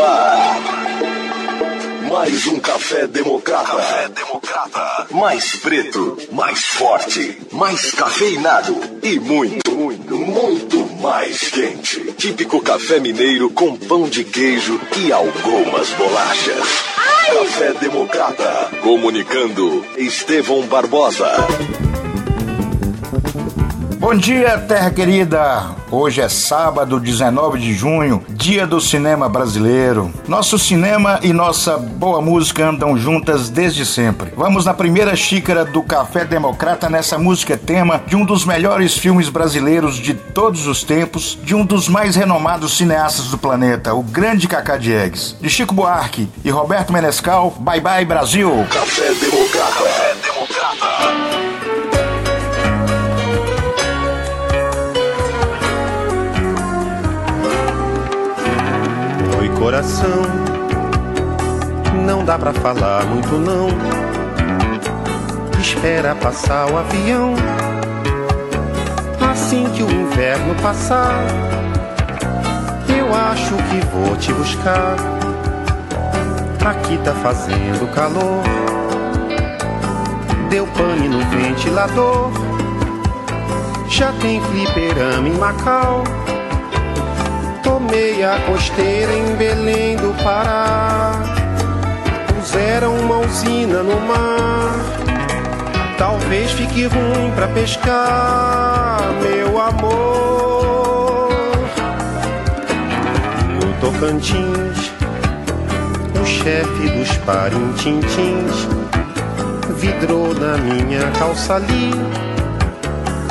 no ar. Mais um café democrata. Café democrata. Mais preto, mais forte, mais cafeinado e muito, muito, muito mais quente. Típico café mineiro com pão de queijo e algumas bolachas. Café Democrata. Comunicando Estevão Barbosa. Bom dia, terra querida! Hoje é sábado, 19 de junho, dia do cinema brasileiro. Nosso cinema e nossa boa música andam juntas desde sempre. Vamos na primeira xícara do Café Democrata nessa música tema de um dos melhores filmes brasileiros de todos os tempos, de um dos mais renomados cineastas do planeta, o grande Cacá Diegues, de Chico Buarque e Roberto Menescal. Bye bye, Brasil! Café Democrata. Coração. Não dá pra falar muito não. Espera passar o avião. Assim que o inverno passar, eu acho que vou te buscar. Aqui tá fazendo calor. Deu pane no ventilador. Já tem fliperama em Macau meia costeira em Belém do Pará. Puseram uma usina no mar. Talvez fique ruim pra pescar, meu amor. No Tocantins, o chefe dos parintintins vidrou na minha calça ali.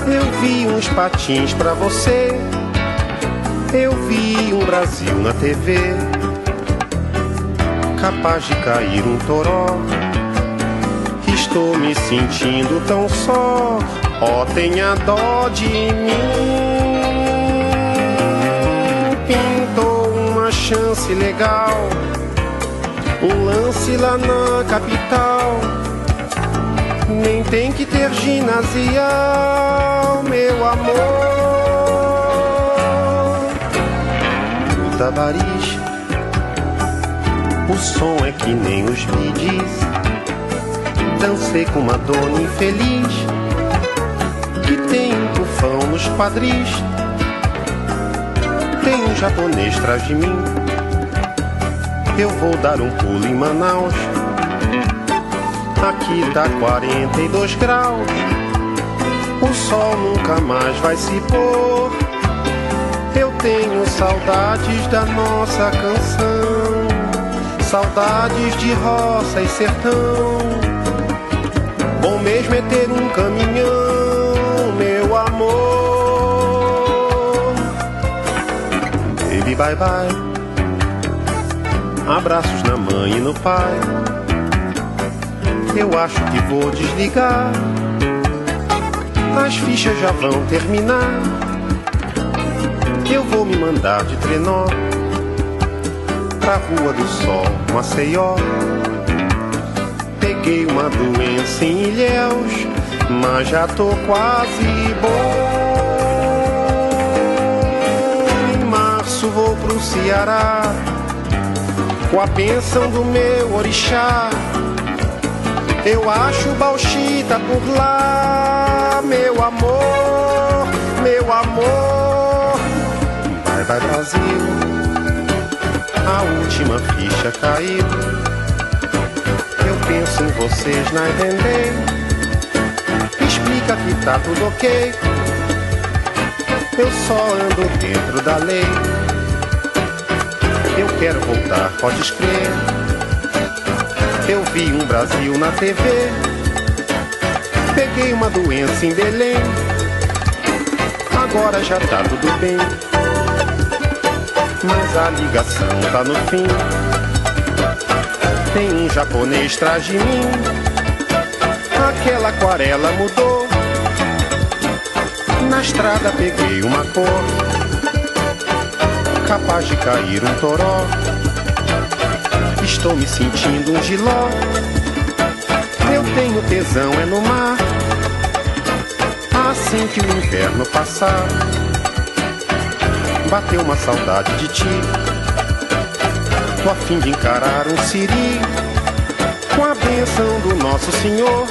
Eu vi uns patins pra você eu vi um Brasil na TV, capaz de cair um toró. Estou me sentindo tão só, ó, oh, tenha dó de mim. Pintou uma chance legal, um lance lá na capital. Nem tem que ter ginasial, meu amor. O som é que nem os midis. Dancei com uma dona infeliz que tem um tufão nos quadris. Tem um japonês atrás de mim. Eu vou dar um pulo em Manaus. Aqui tá 42 graus. O sol nunca mais vai se pôr tenho saudades da nossa canção, saudades de roça e sertão. Bom mesmo é ter um caminhão, meu amor. Baby, bye bye. Abraços na mãe e no pai. Eu acho que vou desligar. As fichas já vão terminar eu vou me mandar de trenó pra Rua do Sol, Maceió. Peguei uma doença em Ilhéus, mas já tô quase bom. Em março vou pro Ceará, com a bênção do meu orixá. Eu acho Bauxita por lá, meu amor, meu amor vai Brasil. A última ficha caiu. Eu penso em vocês na entender. Explica que tá tudo ok. Eu só ando dentro da lei. Eu quero voltar, pode escrever. Eu vi um Brasil na TV. Peguei uma doença em Belém. Agora já tá tudo bem mas a ligação tá no fim. Tem um japonês atrás de mim, aquela aquarela mudou. Na estrada peguei uma cor, capaz de cair um toró. Estou me sentindo um giló. Eu tenho tesão é no mar. Assim que o inverno passar bateu uma saudade de ti. Tô a fim de encarar um siri com a benção do nosso Senhor.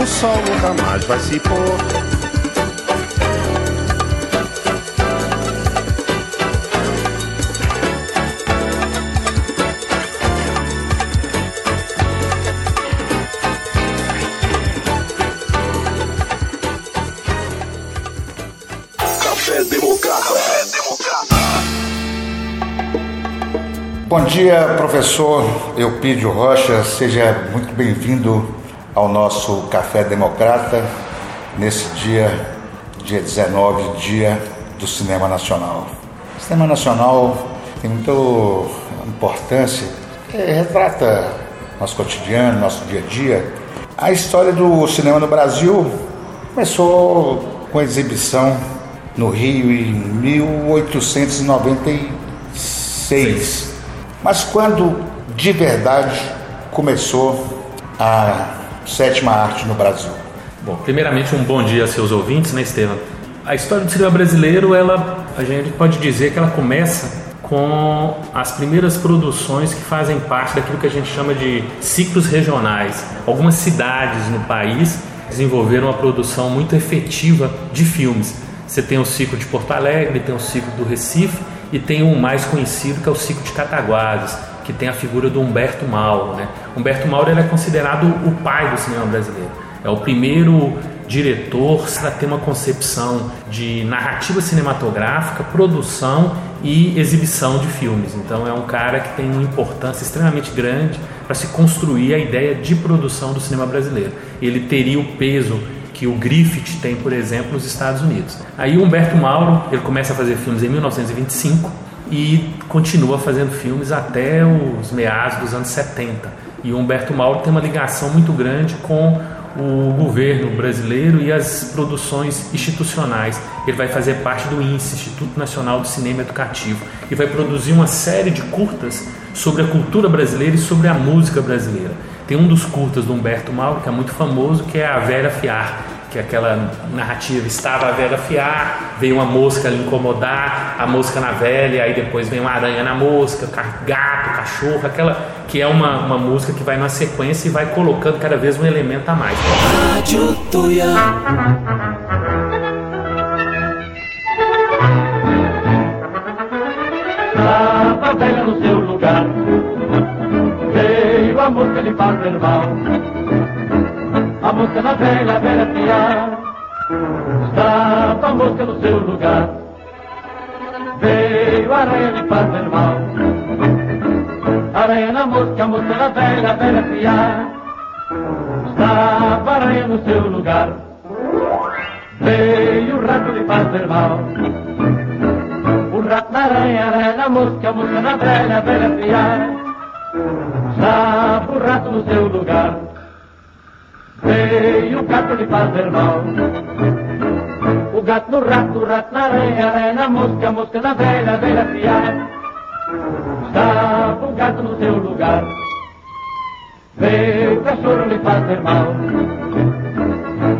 O sol nunca mais vai se pôr. Bom dia, professor Eupídio Rocha. Seja muito bem-vindo ao nosso Café Democrata nesse dia, dia 19, dia do Cinema Nacional. O cinema nacional tem muita importância, retrata nosso cotidiano, nosso dia a dia. A história do cinema no Brasil começou com a exibição no Rio em 1896 mas quando de verdade começou a sétima arte no Brasil? Bom, primeiramente um bom dia a seus ouvintes, né, Estevam? A história do cinema brasileiro, ela, a gente pode dizer que ela começa com as primeiras produções que fazem parte daquilo que a gente chama de ciclos regionais. Algumas cidades no país desenvolveram uma produção muito efetiva de filmes. Você tem o ciclo de Porto Alegre, tem o ciclo do Recife e tem um mais conhecido que é o ciclo de Cataguases, que tem a figura do Humberto Mauro. Né? Humberto Mauro é considerado o pai do cinema brasileiro. É o primeiro diretor a ter uma concepção de narrativa cinematográfica, produção e exibição de filmes. Então é um cara que tem uma importância extremamente grande para se construir a ideia de produção do cinema brasileiro. Ele teria o peso que o Griffith tem, por exemplo, nos Estados Unidos. Aí o Humberto Mauro, ele começa a fazer filmes em 1925 e continua fazendo filmes até os meados dos anos 70. E o Humberto Mauro tem uma ligação muito grande com o governo brasileiro e as produções institucionais. Ele vai fazer parte do INSE, Instituto Nacional de Cinema Educativo, e vai produzir uma série de curtas sobre a cultura brasileira e sobre a música brasileira. Tem um dos curtas do Humberto Mauro, que é muito famoso, que é A Vera Fiar, que aquela narrativa estava a velha fiar, veio uma mosca lhe incomodar, a mosca na velha, aí depois vem uma aranha na mosca, gato, cachorro, aquela que é uma, uma música que vai na sequência e vai colocando cada vez um elemento a mais. Rádio. Estava velha no seu lugar, veio a mosca lhe fazer mal a mosca na velha, velha piar. Estava a mosca no seu lugar. Veio a aranha lhe fazer mal. Aranha na mosca, a mosca na velha, velha piar. Estava a aranha no seu lugar. Veio o rato lhe fazer mal. O rato na aranha, aranha na mosca, a mosca na velha, velha piar. Estava o rato no seu lugar. Veio o gato lhe fazer mal. O gato no rato, o rato na aranha, aranha na mosca, a mosca na velha, velha fiar. Estava o gato no seu lugar. Veio o cachorro lhe fazer mal.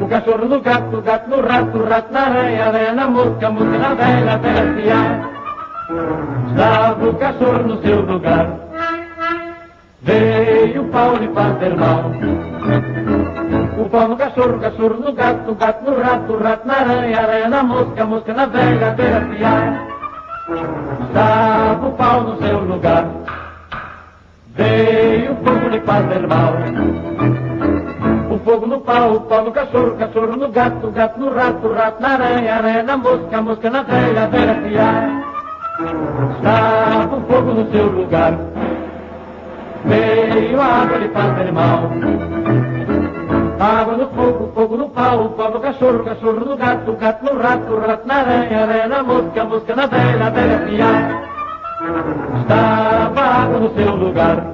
O cachorro no gato, o gato no rato, o rato na aranha, aranha na mosca, a mosca na velha, velha fiar. Estava o cachorro no seu lugar. Veio o pau lhe fazer mal. O pau no cachorro, o cachorro no gato, o gato no rato, o rato na aranha, aranha na mosca, a mosca na velha, a velha piar. Estava o pau no seu lugar. Veio o fogo lhe fazer mal. O fogo no pau, o pau no cachorro, o cachorro no gato, o gato no rato, o rato na aranha, aranha na mosca, a mosca na velha, a velha piar. Estava o fogo no seu lugar. Veio a água lhe fazer mal. Água no fogo, fogo no pau, pau no cachorro, cachorro no gato, gato no rato, rato na aranha, aranha na mosca, mosca na velha, velha piar. Estava água no seu lugar.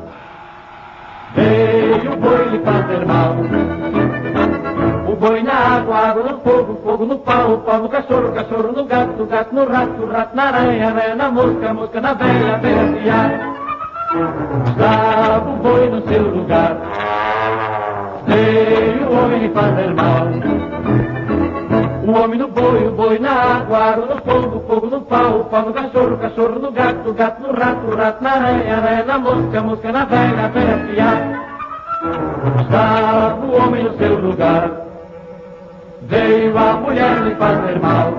Veio o boi lhe fazer mal. O boi na água, água no fogo, fogo no pau, pau no cachorro, cachorro no gato, gato no rato, rato na aranha, aranha na mosca, mosca na velha, velha piar. Estava o boi no seu lugar. Veio o homem lhe fazer mal. O homem no boi, o boi na água, água, no fogo, fogo no pau, pau no cachorro, cachorro no gato, gato no rato, rato na aranha, aranha na mosca, mosca na velha, velha fiada. Está o homem no seu lugar, veio a mulher lhe fazer mal.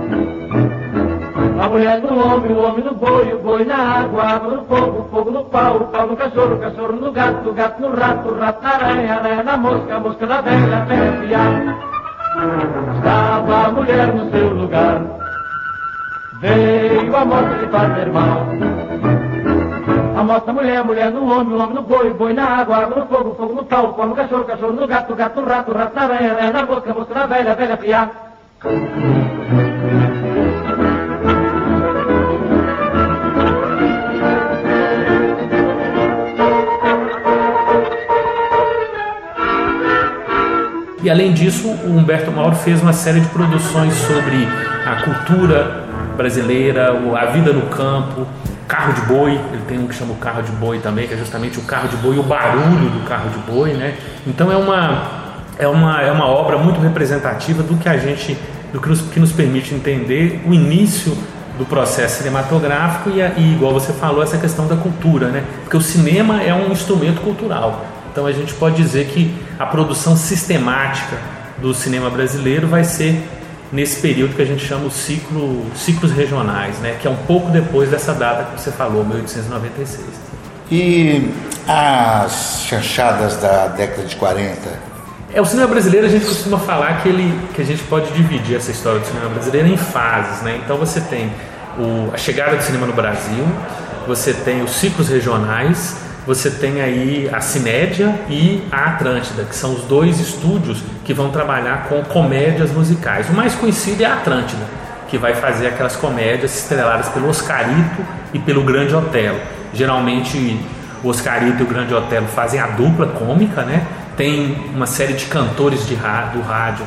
A mulher no homem, o homem no boi, o boi na água, água no fogo, fogo no pau, pau no cachorro, cachorro no gato, gato no rato, rato na aranha, aranha na mosca, mosca na velha, velha fiada. Estava a mulher no seu lugar, veio a morte lhe fazer mal. A moça mulher, mulher no homem, o homem no boi, boi na água, água no fogo, fogo no pau, pau no cachorro, cachorro no gato, gato no rato, rato na aranha, aranha na mosca, mosca na velha, velha fiada. E além disso, o Humberto Mauro fez uma série de produções sobre a cultura brasileira, a vida no campo, carro de boi, ele tem um que chama o carro de boi também, que é justamente o carro de boi, o barulho do carro de boi, né? Então é uma, é uma, é uma obra muito representativa do que a gente, do que nos, que nos permite entender o início do processo cinematográfico e, e, igual você falou, essa questão da cultura, né? Porque o cinema é um instrumento cultural. Então a gente pode dizer que a produção sistemática do cinema brasileiro vai ser nesse período que a gente chama o ciclo, ciclos regionais, né? Que é um pouco depois dessa data que você falou, 1896. E as chanchadas da década de 40? É, o cinema brasileiro a gente costuma falar que, ele, que a gente pode dividir essa história do cinema brasileiro em fases, né? Então você tem o- a chegada do cinema no Brasil, você tem os ciclos regionais, você tem aí a Cinédia e a Atlântida, que são os dois estúdios que vão trabalhar com comédias musicais. O mais conhecido é a Atlântida, que vai fazer aquelas comédias estreladas pelo Oscarito e pelo Grande Otelo. Geralmente o Oscarito e o Grande Otelo fazem a dupla cômica, né? Tem uma série de cantores de do rádio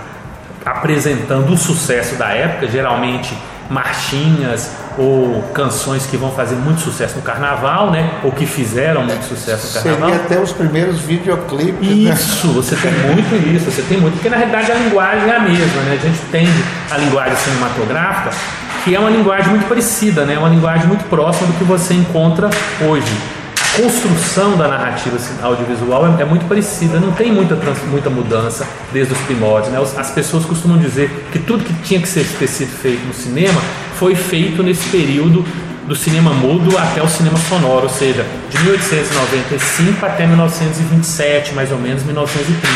apresentando o sucesso da época, geralmente marchinhas ou canções que vão fazer muito sucesso no carnaval, né? Ou que fizeram muito sucesso no carnaval. Seria até os primeiros videoclipes, né? Isso, você tem muito isso, você tem muito, porque na realidade a linguagem é a mesma, né? A gente tem a linguagem cinematográfica, que é uma linguagem muito parecida, né? Uma linguagem muito próxima do que você encontra hoje. Construção da narrativa audiovisual é, é muito parecida, não tem muita, muita mudança desde os primórdios, né? As pessoas costumam dizer que tudo que tinha que ser, ter sido feito no cinema foi feito nesse período do cinema mudo até o cinema sonoro, ou seja, de 1895 até 1927, mais ou menos, 1930.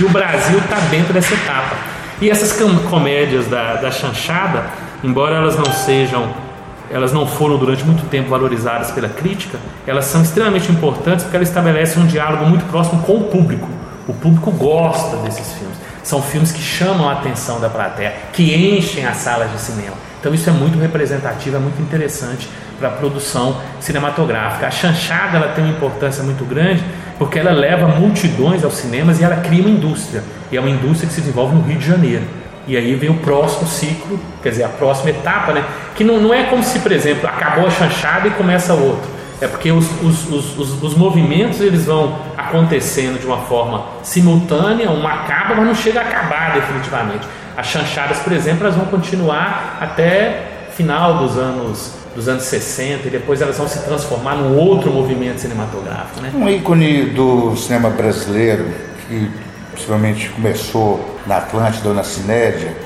E o Brasil está dentro dessa etapa. E essas comédias da, da chanchada, embora elas não sejam, elas não foram durante muito tempo valorizadas pela crítica, elas são extremamente importantes porque elas estabelecem um diálogo muito próximo com o público. O público gosta desses filmes. São filmes que chamam a atenção da plateia, que enchem as salas de cinema. Então isso é muito representativo, é muito interessante para a produção cinematográfica. A chanchada ela tem uma importância muito grande porque ela leva multidões aos cinemas e ela cria uma indústria. E é uma indústria que se desenvolve no Rio de Janeiro. E aí vem o próximo ciclo, quer dizer, a próxima etapa, né? Que não, não é como se, por exemplo, acabou a chanchada e começa outro. É porque os, os, os, os, os movimentos eles vão acontecendo de uma forma simultânea, um acaba, mas não chega a acabar definitivamente. As chanchadas, por exemplo, elas vão continuar até final dos anos dos anos 60 e depois elas vão se transformar num outro movimento cinematográfico, né? Um ícone do cinema brasileiro, que possivelmente começou na Atlântida ou na Cinédia,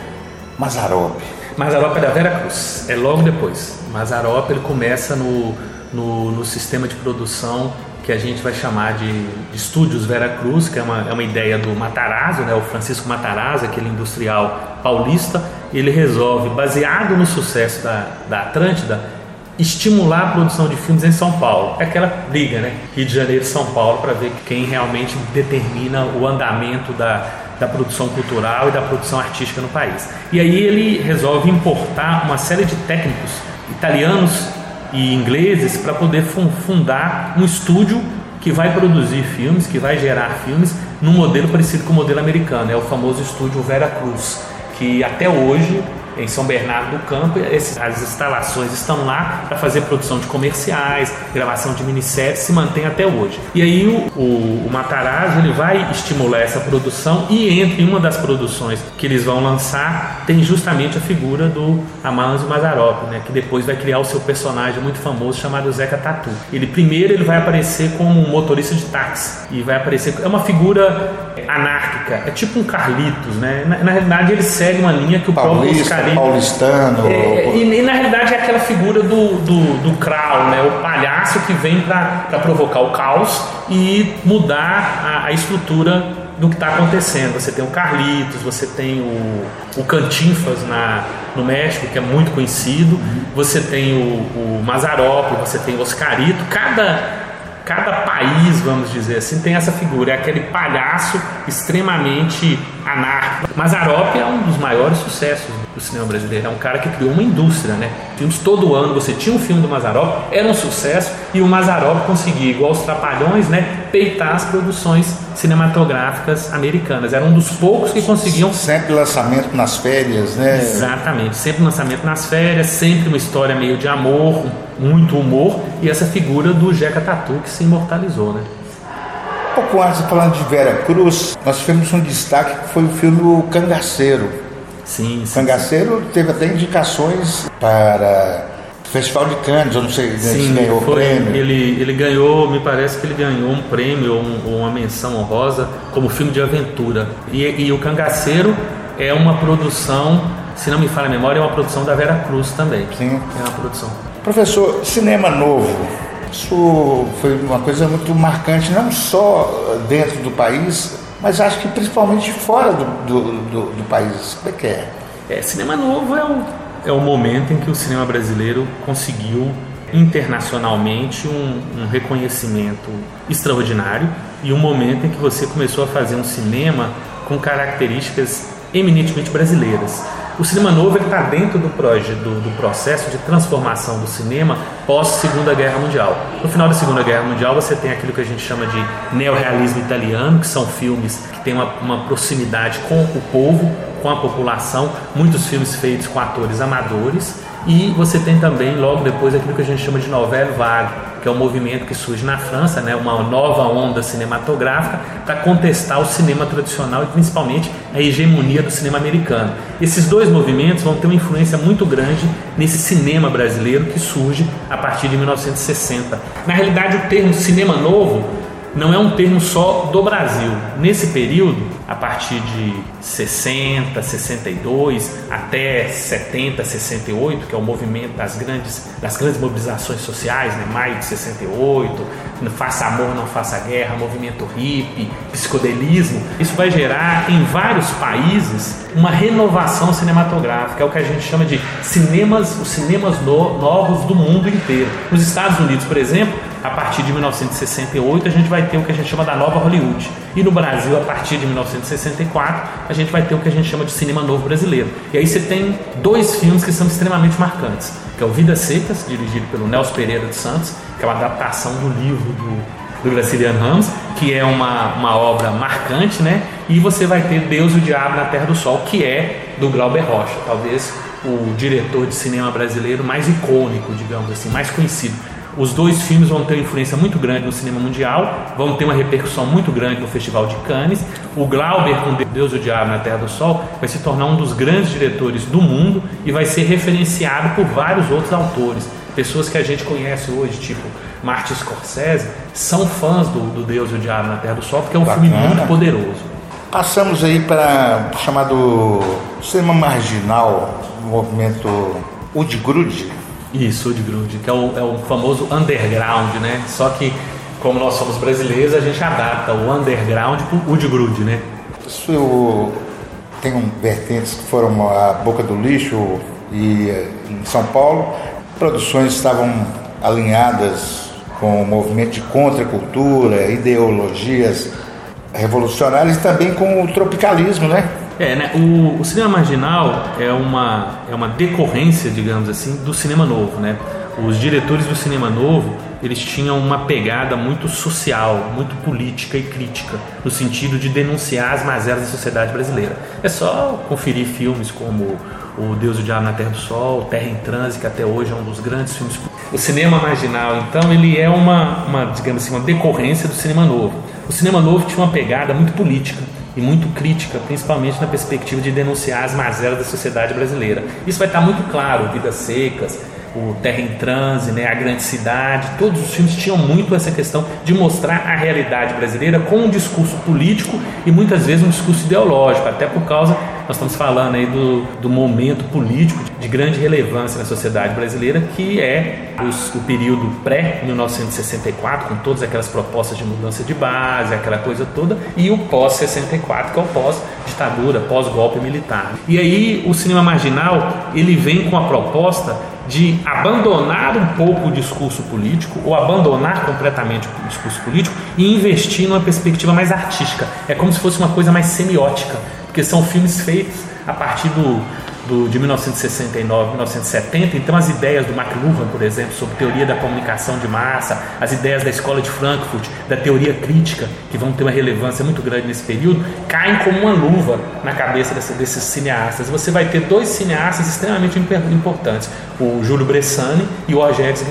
Mazarop. Mazarop é da Vera Cruz, é logo depois. Mazarop ele começa no, no, no sistema de produção que a gente vai chamar de, de Estúdios Vera Cruz, que é uma, é uma ideia do Matarazzo, né, o Francisco Matarazzo, aquele industrial paulista. Ele resolve, baseado no sucesso da, da Atlântida, estimular a produção de filmes em São Paulo. É aquela briga, né? Rio de Janeiro São Paulo, para ver quem realmente determina o andamento da, da produção cultural e da produção artística no país. E aí ele resolve importar uma série de técnicos italianos e ingleses para poder fun- fundar um estúdio que vai produzir filmes, que vai gerar filmes num modelo parecido com o modelo americano, é o famoso estúdio Vera Cruz, que até hoje em São Bernardo do Campo. Esses, as instalações estão lá para fazer produção de comerciais, gravação de minisséries, se mantém até hoje. E aí o, o, o Matarazzo ele vai estimular essa produção e entre uma das produções que eles vão lançar tem justamente a figura do Amanzo Mazarop, né, que depois vai criar o seu personagem muito famoso chamado Zeca Tatu. Ele primeiro ele vai aparecer como um motorista de táxi e vai aparecer é uma figura anárquica, é tipo um Carlitos, né? Na, na realidade ele segue uma linha que o Paulista, próprio Oscarito paulistano. é, e, e, na realidade é aquela figura do, do, do né? o palhaço que vem para provocar o caos e mudar a, a estrutura do que está acontecendo. Você tem o Carlitos, você tem o, o Cantinfas na, no México, que é muito conhecido, você tem o, o Mazarop, você tem o Oscarito. Cada, cada país, vamos dizer assim, tem essa figura. É aquele palhaço extremamente anárquico. Mazarop é um dos maiores sucessos do cinema brasileiro. É um cara que criou uma indústria, né? Filmes todo ano, você tinha um filme do Mazarop, era um sucesso, e o Mazarop conseguia, igual os Trapalhões, né? Peitar as produções cinematográficas americanas. Era um dos poucos que conseguiam. Sempre lançamento nas férias, né? Exatamente, sempre lançamento nas férias, sempre uma história meio de amor, muito humor, e essa figura do Jeca Tatu que se imortalizou, né? pouco antes, falando de Vera Cruz, nós tivemos um destaque que foi o filme O Cangaceiro. Sim, sim. Cangaceiro teve até indicações para Festival de Cannes, eu não sei Sim, se ganhou o foi, prêmio. Ele, ele ganhou, me parece que ele ganhou um prêmio ou um- uma menção honrosa como filme de aventura. E, e o Cangaceiro é uma produção, se não me falha a memória, é uma produção da Vera Cruz também. Sim. É uma produção. Professor, cinema novo, isso foi uma coisa muito marcante, não só dentro do país, mas acho que principalmente fora do, do, do- do país. Como é que é? É, cinema novo é o, é o momento em que o cinema brasileiro conseguiu internacionalmente um, um reconhecimento extraordinário e um momento em que você começou a fazer um cinema com características eminentemente brasileiras. O cinema novo está dentro do, do, do processo de transformação do cinema pós Segunda Guerra Mundial. No final da Segunda Guerra Mundial você tem aquilo que a gente chama de neorrealismo italiano, que são filmes que têm uma, uma proximidade com o povo, com a população, muitos filmes feitos com atores amadores. E você tem também, logo depois, aquilo que a gente chama de novelle vague, que é um movimento que surge na França, né, uma nova onda cinematográfica, para contestar o cinema tradicional e principalmente a hegemonia do cinema americano. Esses dois movimentos vão ter uma influência muito grande nesse cinema brasileiro que surge a partir de 1960. Na realidade, o termo cinema novo não é um termo só do Brasil. Nesse período, a partir de 60, 62 até 70, 68, que é o movimento das grandes, das grandes mobilizações sociais, né? maio de 68, não faça amor, não faça guerra, movimento hippie, psicodelismo, isso vai gerar em vários países uma renovação cinematográfica, é o que a gente chama de cinemas, os cinemas no- novos do mundo inteiro. Nos Estados Unidos, por exemplo, a partir de 1968 a gente vai ter o que a gente chama da nova Hollywood. E no Brasil, a partir de 1964, a gente vai ter o que a gente chama de cinema novo brasileiro. E aí você tem dois filmes que são extremamente marcantes, que é o Vidas Secas, dirigido pelo Nelson Pereira de Santos, que é uma adaptação do livro do do Graciliano Ramos, que é uma, uma obra marcante, né? E você vai ter Deus e o Diabo na Terra do Sol, que é do Glauber Rocha, talvez o diretor de cinema brasileiro mais icônico, digamos assim, mais conhecido. Os dois filmes vão ter uma influência muito grande no cinema mundial, vão ter uma repercussão muito grande no Festival de Cannes. O Glauber, com Deus e o Diabo na Terra do Sol, vai se tornar um dos grandes diretores do mundo e vai ser referenciado por vários outros autores. Pessoas que a gente conhece hoje, tipo Martin Scorsese, são fãs do, do Deus e o Diabo na Terra do Sol, porque é um filme Bacana. muito poderoso. Passamos aí para o chamado cinema marginal, o movimento Udgrude. Isso, de Grude, que é o, é o famoso underground, né? Só que, como nós somos brasileiros, a gente adapta o underground pro Udi Grude, né? Isso tem um, vertentes que foram a Boca do Lixo e eh, em São Paulo. Produções estavam alinhadas com o movimento de contracultura, ideologias revolucionárias e também com o tropicalismo, né? É, né? O, o cinema marginal é uma, é uma decorrência, digamos assim, do cinema novo, né? Os diretores do cinema novo, eles tinham uma pegada muito social, muito política e crítica, no sentido de denunciar as mazelas da sociedade brasileira. É só conferir filmes como o Deus e o Diabo na Terra do Sol, Terra em Trânsito, que até hoje é um dos grandes filmes. O cinema marginal, então, ele é uma, uma, digamos assim, uma decorrência do cinema novo. O cinema novo tinha uma pegada muito política e muito crítica, principalmente na perspectiva de denunciar as mazelas da sociedade brasileira. Isso vai estar muito claro, Vidas Secas, o Terra em Transe, né, a Grande Cidade, todos os filmes tinham muito essa questão de mostrar a realidade brasileira com um discurso político e muitas vezes um discurso ideológico, até por causa nós estamos falando aí do, do momento político de grande relevância na sociedade brasileira, que é os, o período pré-1964, com todas aquelas propostas de mudança de base, aquela coisa toda, e o pós-64, que é o pós-ditadura, pós-golpe militar. E aí o cinema marginal ele vem com a proposta de abandonar um pouco o discurso político ou abandonar completamente o discurso político e investir numa perspectiva mais artística. É como se fosse uma coisa mais semiótica porque são filmes feitos a partir do, do, de 1969, 1970. Então, as ideias do McLuhan, por exemplo, sobre teoria da comunicação de massa, as ideias da escola de Frankfurt, da teoria crítica, que vão ter uma relevância muito grande nesse período, caem como uma luva na cabeça dessa, desses cineastas. Você vai ter dois cineastas extremamente importantes, o Júlio Bressani e o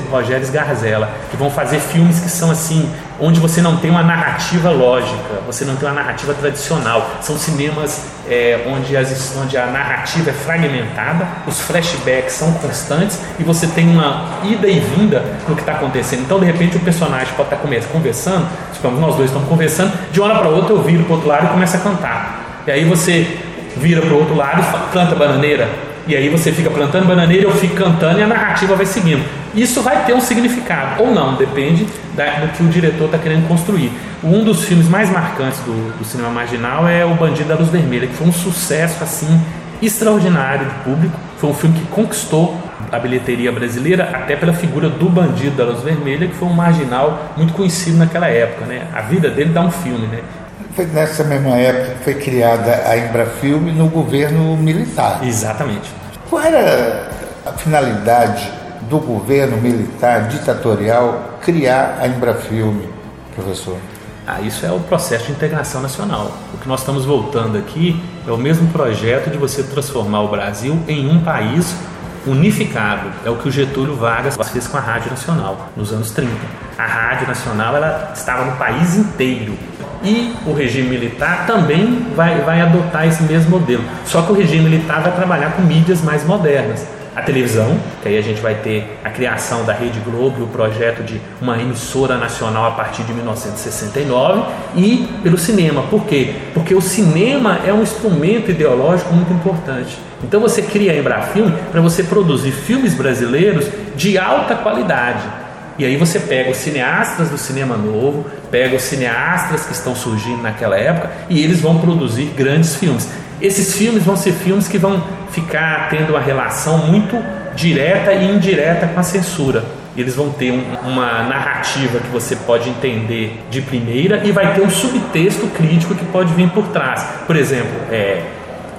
Rogério Garzella, que vão fazer filmes que são assim onde você não tem uma narrativa lógica, você não tem uma narrativa tradicional. São cinemas é, onde, as, onde a narrativa é fragmentada, os flashbacks são constantes e você tem uma ida e vinda no que está acontecendo. Então, de repente, o personagem pode estar tá conversando, digamos, nós dois estamos conversando, de uma hora para outra eu viro para o outro lado e começo a cantar. E aí você vira para o outro lado e canta bananeira. E aí você fica plantando bananeira, eu fico cantando e a narrativa vai seguindo. Isso vai ter um significado, ou não, depende da, do que o diretor está querendo construir. Um dos filmes mais marcantes do, do, cinema marginal é O Bandido da Luz Vermelha, que foi um sucesso assim extraordinário de público. Foi um filme que conquistou a bilheteria brasileira até pela figura do Bandido da Luz Vermelha, que foi um marginal muito conhecido naquela época. Né? A vida dele dá um filme, né? Foi nessa mesma época que foi criada a Embrafilme no governo militar. Exatamente. Qual era a finalidade do governo militar ditatorial criar a Embrafilme, professor? Ah, isso é o processo de integração nacional. O que nós estamos voltando aqui é o mesmo projeto de você transformar o Brasil em um país unificado. É o que o Getúlio Vargas fez com a Rádio Nacional nos anos 30. A Rádio Nacional ela estava no país inteiro. E o regime militar também vai, vai adotar esse mesmo modelo. Só que o regime militar vai trabalhar com mídias mais modernas. A televisão, que aí a gente vai ter a criação da Rede Globo, o projeto de uma emissora nacional a partir de 1969, e pelo cinema. Por quê? Porque o cinema é um instrumento ideológico muito importante. Então você cria a Embrafilme para você produzir filmes brasileiros de alta qualidade e aí você pega os cineastas do cinema novo, pega os cineastas que estão surgindo naquela época e eles vão produzir grandes filmes. Esses filmes vão ser filmes que vão ficar tendo uma relação muito direta e indireta com a censura. Eles vão ter um, uma narrativa que você pode entender de primeira e vai ter um subtexto crítico que pode vir por trás. Por exemplo, é,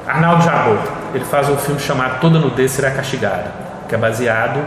Arnaldo Jabor, ele faz um filme chamado Toda Nudez Será Castigada, que é baseado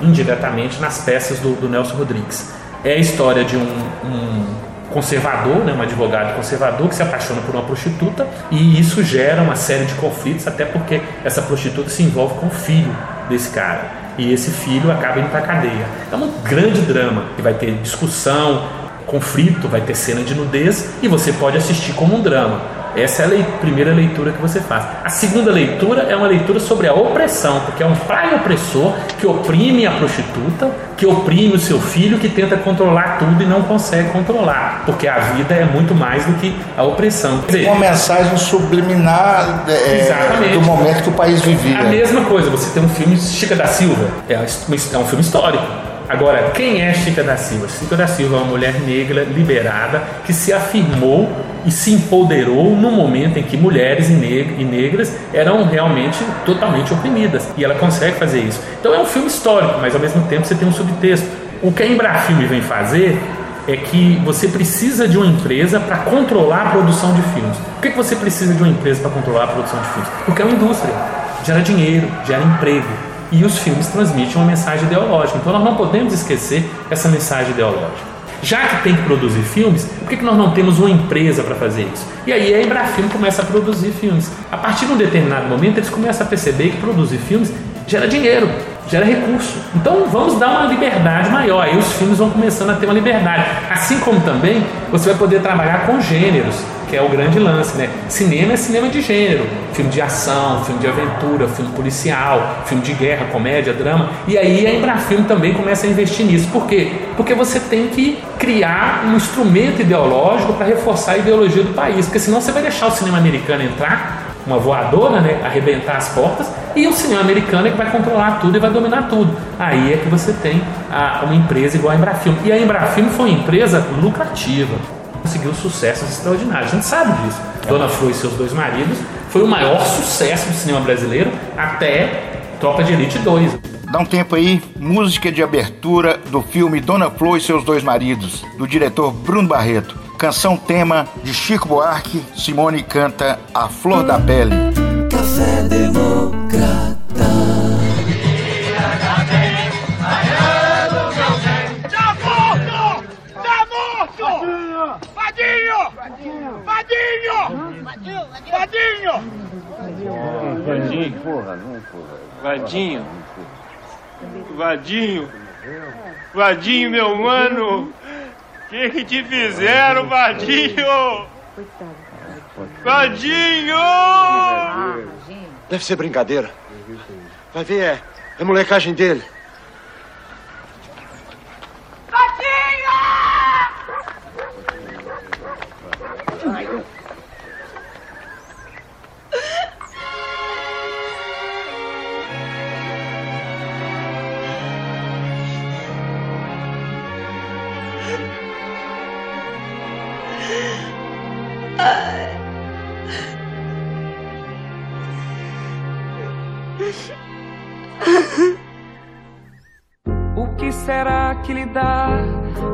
indiretamente nas peças do, do, Nelson Rodrigues. É a história de um, um conservador, né, um advogado conservador que se apaixona por uma prostituta e isso gera uma série de conflitos, até porque essa prostituta se envolve com o filho desse cara e esse filho acaba indo para cadeia. É um grande drama que vai ter discussão, conflito, vai ter cena de nudez e você pode assistir como um drama. Essa é a lei, primeira leitura que você faz. A segunda leitura é uma leitura sobre a opressão, porque é um pai opressor que oprime a prostituta, que oprime o seu filho, que tenta controlar tudo e não consegue controlar, porque a vida é muito mais do que a opressão. Dizer, uma mensagem subliminar é, do momento que o país vivia. A mesma coisa, você tem um filme Chica da Silva, é, é um filme histórico Agora, quem é Chica da Silva? Chica da Silva é uma mulher negra liberada que se afirmou e se empoderou no momento em que mulheres e, negras eram realmente totalmente oprimidas. E ela consegue fazer isso. Então é um filme histórico, mas ao mesmo tempo você tem um subtexto. O que a Embrafilme vem fazer é que você precisa de uma empresa para controlar a produção de filmes. Por que você precisa de uma empresa para controlar a produção de filmes? Porque é uma indústria, gera dinheiro, gera emprego e os filmes transmitem uma mensagem ideológica. Então nós não podemos esquecer essa mensagem ideológica. Já que tem que produzir filmes, por que, que nós não temos uma empresa para fazer isso? E aí a Embrafilme começa a produzir filmes. A partir de um determinado momento, eles começam a perceber que produzir filmes gera dinheiro, gera recurso. Então vamos dar uma liberdade maior. Aí os filmes vão começando a ter uma liberdade. Assim como também você vai poder trabalhar com gêneros que é o grande lance, né? Cinema é cinema de gênero, filme de ação, filme de aventura, filme policial, filme de guerra, comédia, drama. E aí a Embrafilme também começa a investir nisso. Por quê? Porque você tem que criar um instrumento ideológico para reforçar a ideologia do país, porque senão você vai deixar o cinema americano entrar uma voadora, né, arrebentar as portas, e o cinema americano é que vai controlar tudo e vai dominar tudo. Aí é que você tem a, uma empresa igual a Embrafilme. E a Embrafilme foi uma empresa lucrativa conseguiu sucessos extraordinários. A gente sabe disso. Dona Flor e seus dois maridos foi o maior sucesso do cinema brasileiro até Tropa de Elite 2. Dá um tempo aí, música de abertura do filme Dona Flor e seus dois maridos, do diretor Bruno Barreto. Canção tema de Chico Buarque, Simone canta A Flor da Pele. Café Democrata. Vadinho! Vadinho! Vadinho, porra, não, porra. Vadinho. Vadinho. Vadinho, meu mano. O que que te fizeram, Vadinho? Vadinho! Deve ser brincadeira. Vai ver, é, é molecagem dele. Que lhe dá?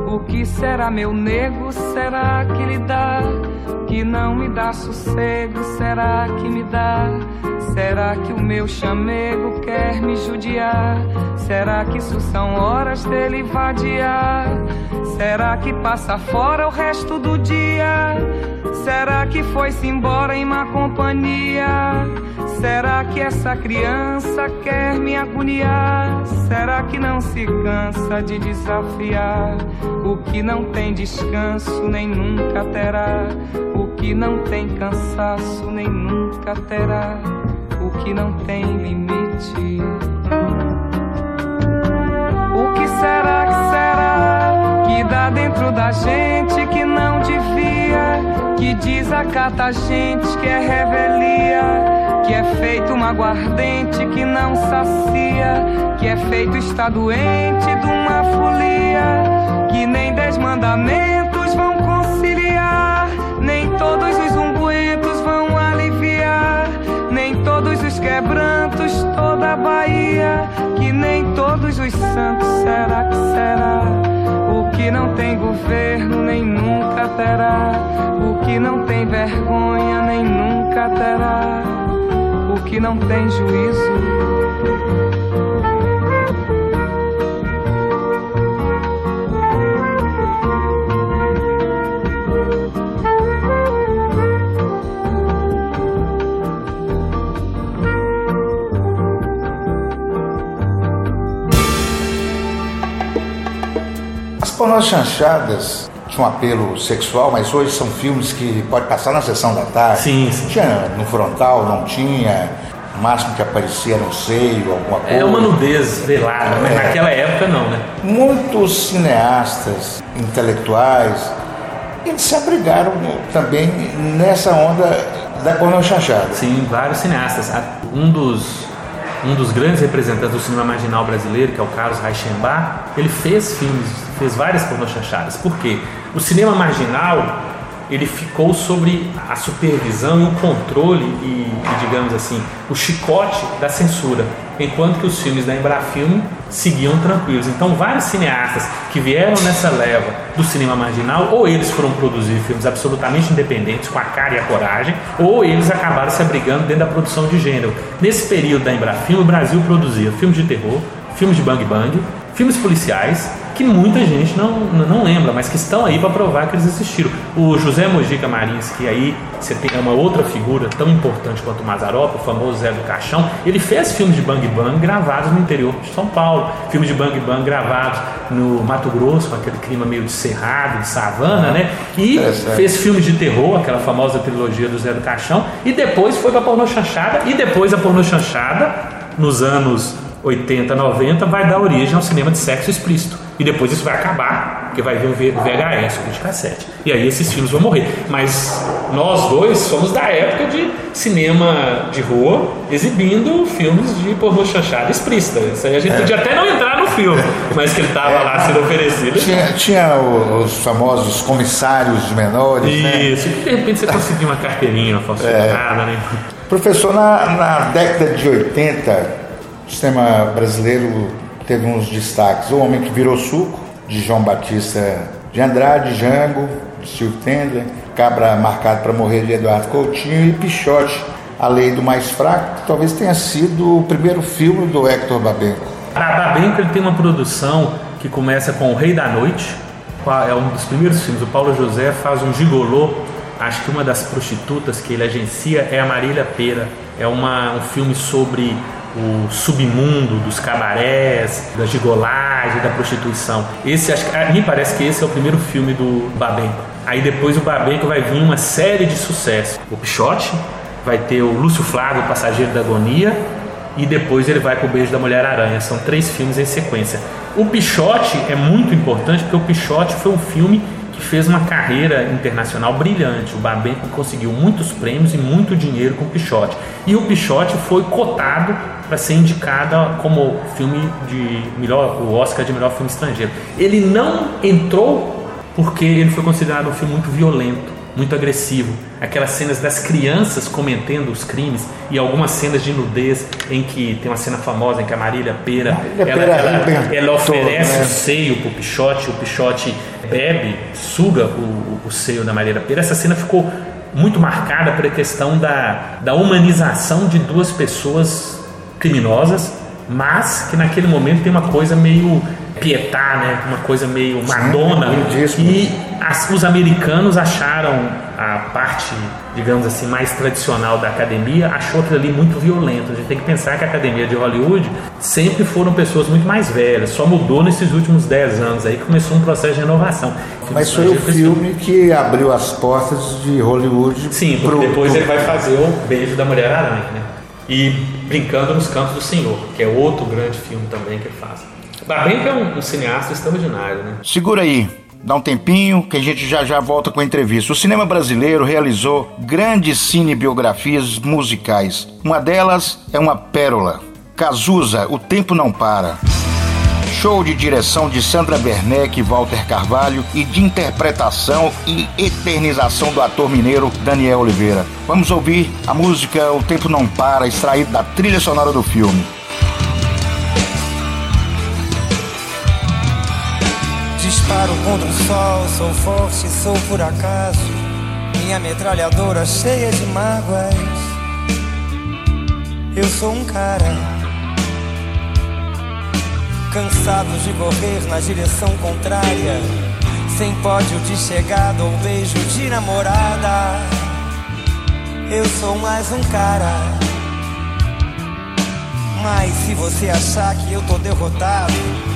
O que será, meu nego? Será que lhe dá? Que não me dá sossego? Será que me dá? Será que o meu chamego quer me judiar? Será que isso são horas dele vadiar? Será que passa fora o resto do dia? Será que foi-se embora em má companhia? Será que essa criança quer me agoniar? Será que não se cansa de desafiar? O que não tem descanso nem nunca terá. O que não tem cansaço nem nunca terá. O que não tem limite. O que será que será que dá dentro da gente que não devia? Que desacata a gente que é revelia que é feito uma aguardente que não sacia, que é feito está doente de uma folia, que nem dez mandamentos vão conciliar, nem todos os ungüentos vão aliviar, nem todos os quebrantos, toda a Bahia, que nem todos os santos, será que será? O que não tem governo nem nunca terá, o que não tem vergonha nem nunca terá que não tem juízo. As pornôs tinham um apelo sexual, mas hoje são filmes que pode passar na sessão da tarde. Sim, sim. Tinha no frontal, não tinha. O máximo que aparecia no seio, alguma coisa. É uma nudez velada, mas É. naquela época não, né? Muitos cineastas, intelectuais, eles se abrigaram também nessa onda da pornô chanchada. Sim, vários cineastas. Um dos, um dos grandes representantes do cinema marginal brasileiro, que é o Carlos Reichenbach, ele fez filmes, fez várias pornochanchadas. Por quê? O cinema marginal, ele ficou sobre a supervisão e o controle e, e, digamos assim, o chicote da censura, enquanto que os filmes da Embrafilme seguiam tranquilos. Então, vários cineastas que vieram nessa leva do cinema marginal, ou eles foram produzir filmes absolutamente independentes, com a cara e a coragem, ou eles acabaram se abrigando dentro da produção de gênero. Nesse período da Embrafilme, o Brasil produzia filmes de terror, filmes de bang bang, filmes policiais que muita gente não, não lembra, mas que estão aí para provar que eles existiram. O José Mojica Marins, que aí você tem uma outra figura tão importante quanto o Mazarop, o famoso Zé do Caixão, ele fez filmes de Bang Bang gravados no interior de São Paulo, filmes de Bang Bang gravados no Mato Grosso, com aquele clima meio de cerrado, de savana, né? E fez filmes de terror, aquela famosa trilogia do Zé do Caixão, e depois foi para pornô chanchada, e depois a pornô chanchada, nos anos 80, 90, vai dar origem ao cinema de sexo explícito. E depois isso vai acabar, porque vai vir o VHS, o de cassete. E aí esses filmes vão morrer. Mas nós dois somos da época de cinema de rua, exibindo filmes de pornô chanchada explícita. Isso aí a gente é. podia até não entrar no filme, mas que ele estava é. lá sendo oferecido. Tinha, tinha os famosos comissários de menores. Né? Isso, né? de repente você conseguiu uma carteirinha falsificada, é. né? Professor, na, na década de 80, o sistema brasileiro teve uns destaques. O Homem que Virou Suco, de João Batista de Andrade, Jango, de Silvio Tendler, Cabra Marcado para Morrer, de Eduardo Coutinho, e Pichote, A Lei do Mais Fraco, que talvez tenha sido o primeiro filme do Hector Babenco. A Babenco ele tem uma produção que começa com O Rei da Noite, é um dos primeiros filmes. O Paulo José faz um gigolô, acho que uma das prostitutas que ele agencia é a Marília Pera. É uma, um filme sobre o submundo dos cabarés, da gigolagem, da prostituição. Esse acho me parece que esse é o primeiro filme do Babenco. Aí depois o Babenco vai vir uma série de sucessos. O Pichote, vai ter o Lúcio Flávio, Passageiro da Agonia, e depois ele vai para o Beijo da Mulher Aranha. São três filmes em sequência. O Pichote é muito importante porque o Pichote foi um filme que fez uma carreira internacional brilhante. O Babenco conseguiu muitos prêmios e muito dinheiro com o Pichote. E o Pichote foi cotado para ser indicada como filme de melhor, o Oscar de melhor filme estrangeiro. Ele não entrou porque ele foi considerado um filme muito violento, muito agressivo. Aquelas cenas das crianças cometendo os crimes e algumas cenas de nudez em que tem uma cena famosa em que a Marília Pera, Marília ela, Pera ela, ela, oferece né? o seio pro Pichote, o Pichote bebe, suga o, o seio da Marília Pera. Essa cena ficou muito marcada por a questão da, da humanização de duas pessoas criminosas, mas que naquele momento tem uma coisa meio pietá, né? Uma coisa meio madonna. Sim, e as, os americanos acharam a parte, digamos assim, mais tradicional da academia, achou aquilo ali muito violento. A gente tem que pensar que a academia de Hollywood sempre foram pessoas muito mais velhas, só mudou nesses últimos 10 anos aí que começou um processo de renovação. Mas foi o filme que abriu as portas de Hollywood. Sim, porque pro, depois pro... ele vai fazer o Beijo da Mulher Aranha, né? E Brincando nos Campos do Senhor, que é outro grande filme também que ele faz. Babenco é um, um cineasta extraordinário, né? Segura aí, dá um tempinho que a gente já já volta com a entrevista. O cinema brasileiro realizou grandes cinebiografias musicais. Uma delas é uma pérola. Cazuza, O Tempo Não Para. Show de direção de Sandra Werneck e Walter Carvalho e de interpretação e eternização do ator mineiro Daniel Oliveira. Vamos ouvir a música O Tempo Não Para, extraída da trilha sonora do filme. Disparo contra o sol, sou forte, sou por acaso. Minha metralhadora cheia de mágoas. Eu sou um cara cansados de correr na direção contrária, sem pódio de chegada ou beijo de namorada. Eu sou mais um cara. Mas se você achar que eu tô derrotado,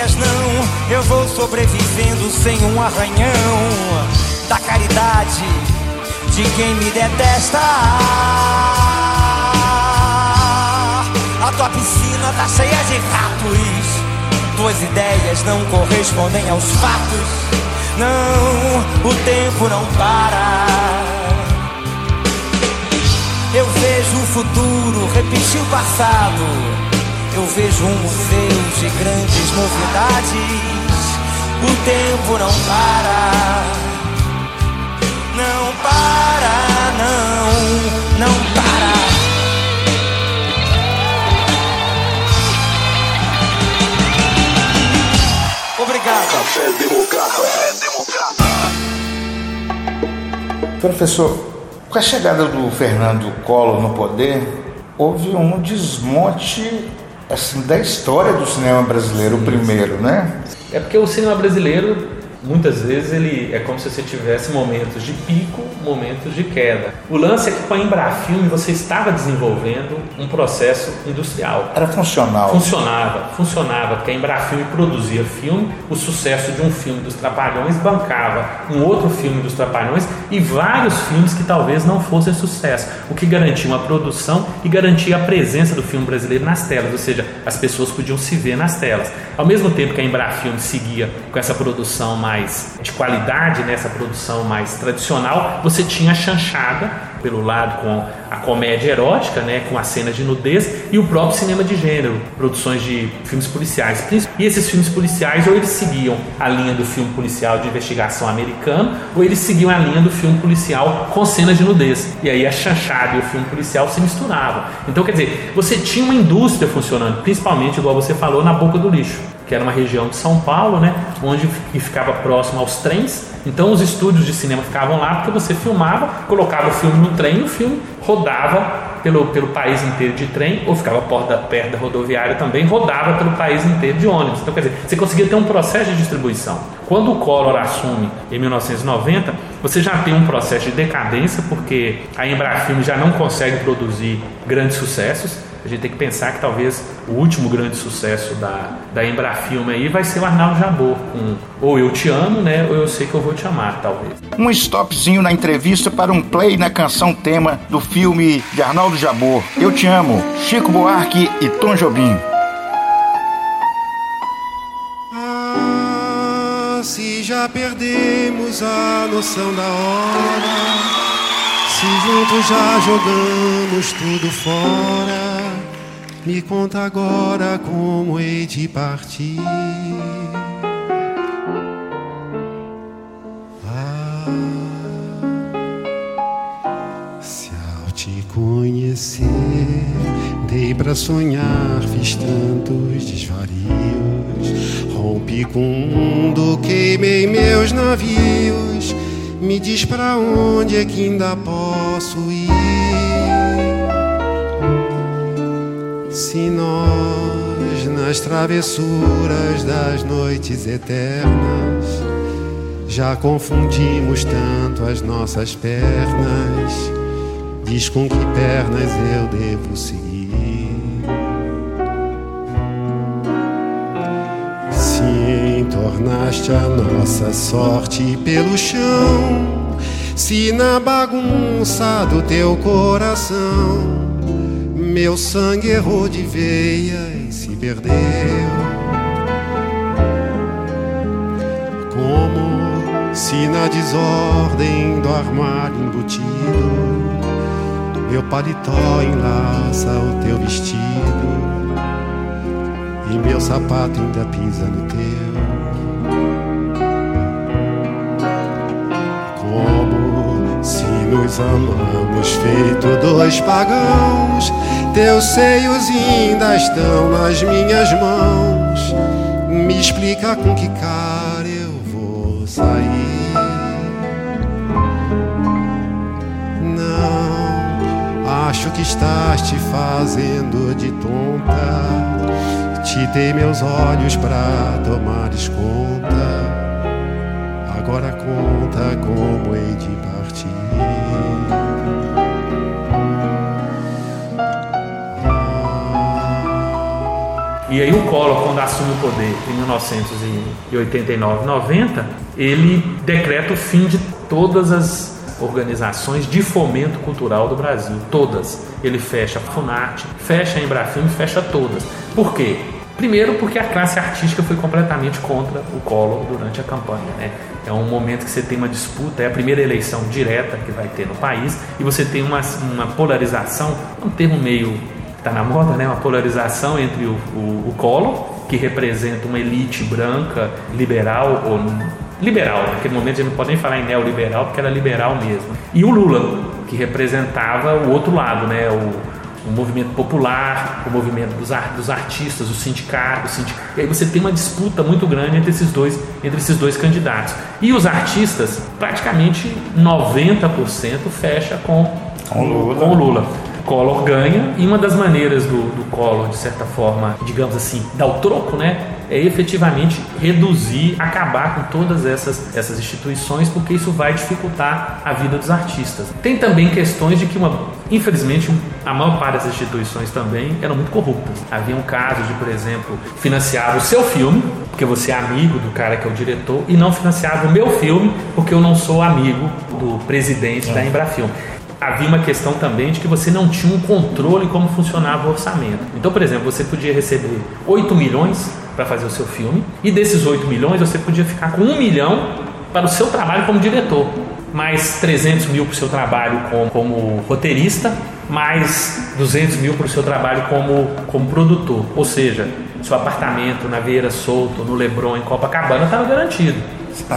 dias não, eu vou sobrevivendo sem um arranhão da caridade de quem me detesta. A tua piscina tá cheia de ratos, tuas ideias não correspondem aos fatos. Não, o tempo não para. Eu vejo o futuro repetir o passado. Eu vejo um museu de grandes novidades. O tempo não para. Não para, não, não para. Obrigado. Café Democrata. Café Democrata. Professor, com a chegada do Fernando Collor no poder, houve um desmonte assim, da história do cinema brasileiro, o primeiro, né? É porque o cinema brasileiro muitas vezes ele é como se você tivesse momentos de pico, momentos de queda. O lance é que com a Embrafilme você estava desenvolvendo um processo industrial. Era funcional. Funcionava, funcionava, porque a Embrafilme produzia filme, o sucesso de um filme dos Trapalhões bancava um outro filme dos Trapalhões e vários filmes que talvez não fossem sucesso, o que garantia uma produção e garantia a presença do filme brasileiro nas telas, ou seja, as pessoas podiam se ver nas telas. Ao mesmo tempo que a Embrafilme seguia com essa produção mais mais de qualidade, nessa produção mais tradicional, você tinha a chanchada pelo lado com a comédia erótica, né, com a cena de nudez e o próprio cinema de gênero, produções de filmes policiais. E esses filmes policiais ou eles seguiam a linha do filme policial de investigação americano, ou eles seguiam a linha do filme policial com cenas de nudez. E aí a chanchada e o filme policial se misturavam. Então, quer dizer, você tinha uma indústria funcionando, principalmente igual você falou na boca do lixo que era uma região de São Paulo, né, onde ficava próximo aos trens. Então os estúdios de cinema ficavam lá porque você filmava, colocava o filme no trem e o filme rodava pelo, pelo país inteiro de trem, ou ficava perto da rodoviária também, rodava pelo país inteiro de ônibus. Então, quer dizer, você conseguia ter um processo de distribuição. Quando o Collor assume em 1990, você já tem um processo de decadência, porque a Embrafilme já não consegue produzir grandes sucessos a gente tem que pensar que talvez o último grande sucesso da, da Embrafilme aí vai ser o Arnaldo Jabor, com ou Eu Te Amo, né, ou Eu Sei Que Eu Vou Te Amar, talvez. Um stopzinho na entrevista para um play na canção tema do filme de Arnaldo Jabor, Eu Te Amo, Chico Buarque e Tom Jobim. Ah, se já perdemos a noção da hora se juntos já jogamos tudo fora, me conta agora como hei de partir. Ah, se ao te conhecer dei pra sonhar, fiz tantos desvarios, rompi com o mundo, queimei meus navios me diz pra onde é que ainda posso ir. Se nós, nas travessuras das noites eternas, já confundimos tanto as nossas pernas, diz com que pernas eu devo seguir. tornaste a nossa sorte pelo chão. Se na bagunça do teu coração meu sangue errou de veia e se perdeu, como se na desordem do armário embutido meu paletó enlaça o teu vestido e meu sapato ainda pisa no teu. nos amamos feito dois pagãos. Teus seios ainda estão nas minhas mãos. Me explica com que cara eu vou sair. Não, acho que estás te fazendo de tonta. Te dei meus olhos pra tomares conta. Agora conta como hei de E aí o Collor, quando assume o poder em 1989, 90, ele decreta o fim de todas as organizações de fomento cultural do Brasil, todas. Ele fecha a Funarte, fecha a Embrafilme, fecha todas. Por quê? Primeiro porque a classe artística foi completamente contra o Collor durante a campanha, né? É um momento que você tem uma disputa, é a primeira eleição direta que vai ter no país e você tem uma, uma polarização, um termo meio está na moda, né? Uma polarização entre o, o, o Collor, que representa uma elite branca, liberal ou liberal. Naquele momento a gente não pode nem falar em neoliberal, porque era liberal mesmo. E o Lula, que representava o outro lado, né? O, o movimento popular, o movimento dos, dos artistas, o sindicato, o sindicato. E aí você tem uma disputa muito grande entre esses dois, entre esses dois candidatos. E os artistas, praticamente 90% fecha com, com Lula. Com o Lula. Collor ganha e uma das maneiras do, do Collor, de certa forma, digamos assim, dar o troco, né? É efetivamente reduzir, acabar com todas essas, essas instituições, porque isso vai dificultar a vida dos artistas. Tem também questões de que, uma, infelizmente, a maior parte das instituições também eram muito corruptas. Havia um caso de, por exemplo, financiar o seu filme, porque você é amigo do cara que é o diretor, e não financiava o meu filme, porque eu não sou amigo do presidente é. da Embrafilme havia uma questão também de que você não tinha um controle como funcionava o orçamento. Então, por exemplo, você podia receber 8 milhões para fazer o seu filme, e desses 8 milhões você podia ficar com 1 milhão para o seu trabalho como diretor, mais 300 mil para o seu trabalho como, como roteirista, mais 200 mil para o seu trabalho como, como produtor. Ou seja, seu apartamento na Veira Solto, no Leblon, em Copacabana, estava garantido.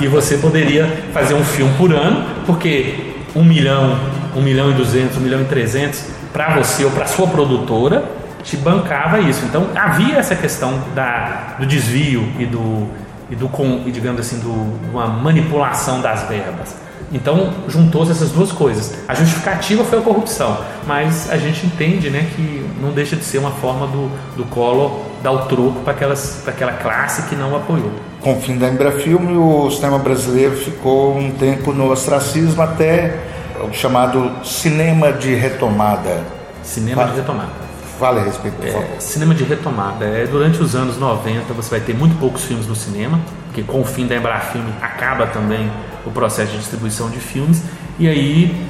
E você poderia fazer um filme por ano, porque um milhão, um milhão e duzentos, um milhão e trezentos para você ou para sua produtora, te bancava isso. Então havia essa questão da, do desvio e do, e do e digamos assim, do, uma manipulação das verbas. Então juntou-se essas duas coisas. A justificativa foi a corrupção, mas a gente entende né, que não deixa de ser uma forma do, do Collor dar o troco para aquela classe que não apoiou. Com o fim da Embrafilme, o cinema brasileiro ficou um tempo no ostracismo até o chamado cinema de retomada. Cinema Fala, de retomada. Fale a respeito, por é, favor. Cinema de retomada. É, durante os anos 90 você vai ter muito poucos filmes no cinema, porque com o fim da Embrafilme acaba também o processo de distribuição de filmes. E aí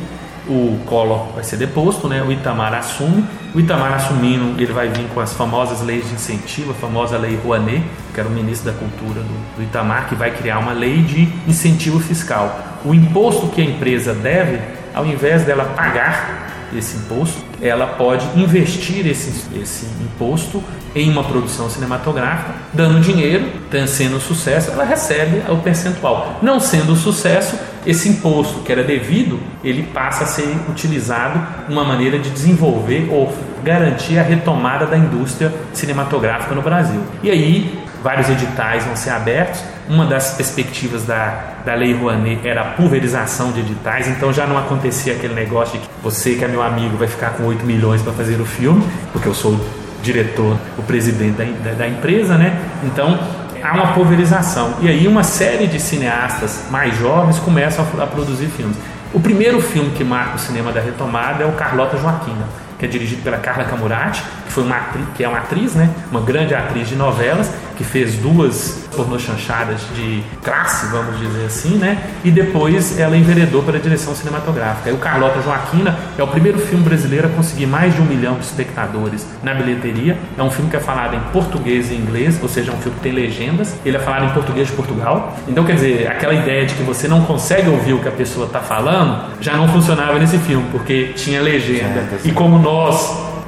o Collor vai ser deposto, né? o Itamar assume. O Itamar assumindo, ele vai vir com as famosas leis de incentivo, a famosa lei Rouanet, que era o ministro da Cultura do, do Itamar, que vai criar uma lei de incentivo fiscal. O imposto que a empresa deve, ao invés dela pagar esse imposto, ela pode investir esse, esse imposto em uma produção cinematográfica, dando dinheiro, sendo sucesso, ela recebe o percentual. Não sendo sucesso, esse imposto que era devido, ele passa a ser utilizado uma maneira de desenvolver ou garantir a retomada da indústria cinematográfica no Brasil. E aí, vários editais vão ser abertos. Uma das perspectivas da, da Lei Rouanet era a pulverização de editais, então já não acontecia aquele negócio de que você, que é meu amigo, vai ficar com 8 milhões para fazer o filme, porque eu sou o diretor, o presidente da, da, da empresa, né? Então há uma pulverização. E aí uma série de cineastas mais jovens começam a, a produzir filmes. O primeiro filme que marca o cinema da retomada é o Carlota Joaquina, que é dirigido pela Carla Camurati, que foi uma atriz, que é uma atriz, né, uma grande atriz de novelas, que fez duas pornô chanchadas de classe, vamos dizer assim, né? E depois ela enveredou para a direção cinematográfica. E o Carlota Joaquina é o primeiro filme brasileiro a conseguir mais de um milhão de espectadores na bilheteria. É um filme que é falado em português e inglês, ou seja, é um filme que tem legendas. Ele é falado em português de Portugal. Então, quer dizer, aquela ideia de que você não consegue ouvir o que a pessoa está falando já não funcionava nesse filme, porque tinha legenda. E como nós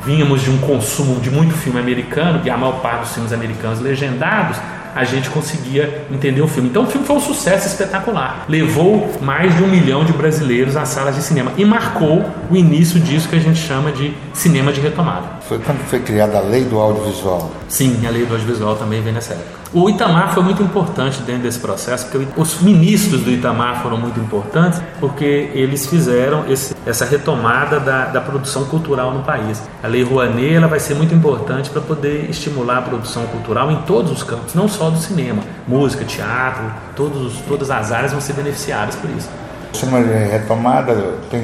vínhamos de um consumo de muito filme americano, e a maior parte dos filmes americanos legendados, a gente conseguia entender o filme. Então o filme foi um sucesso espetacular. Levou mais de um milhão de brasileiros às salas de cinema e marcou o início disso que a gente chama de cinema de retomada. Foi quando foi criada a lei do audiovisual? Sim, a lei do audiovisual também vem nessa época. O Itamar foi muito importante dentro desse processo, porque os ministros do Itamar foram muito importantes, porque eles fizeram esse, essa retomada da, da, produção cultural no país. A Lei Rouanet ela vai ser muito importante para poder estimular a produção cultural em todos os campos, não só do cinema, música, teatro, todos, todas as áreas vão ser beneficiadas por isso. Cinema retomada tem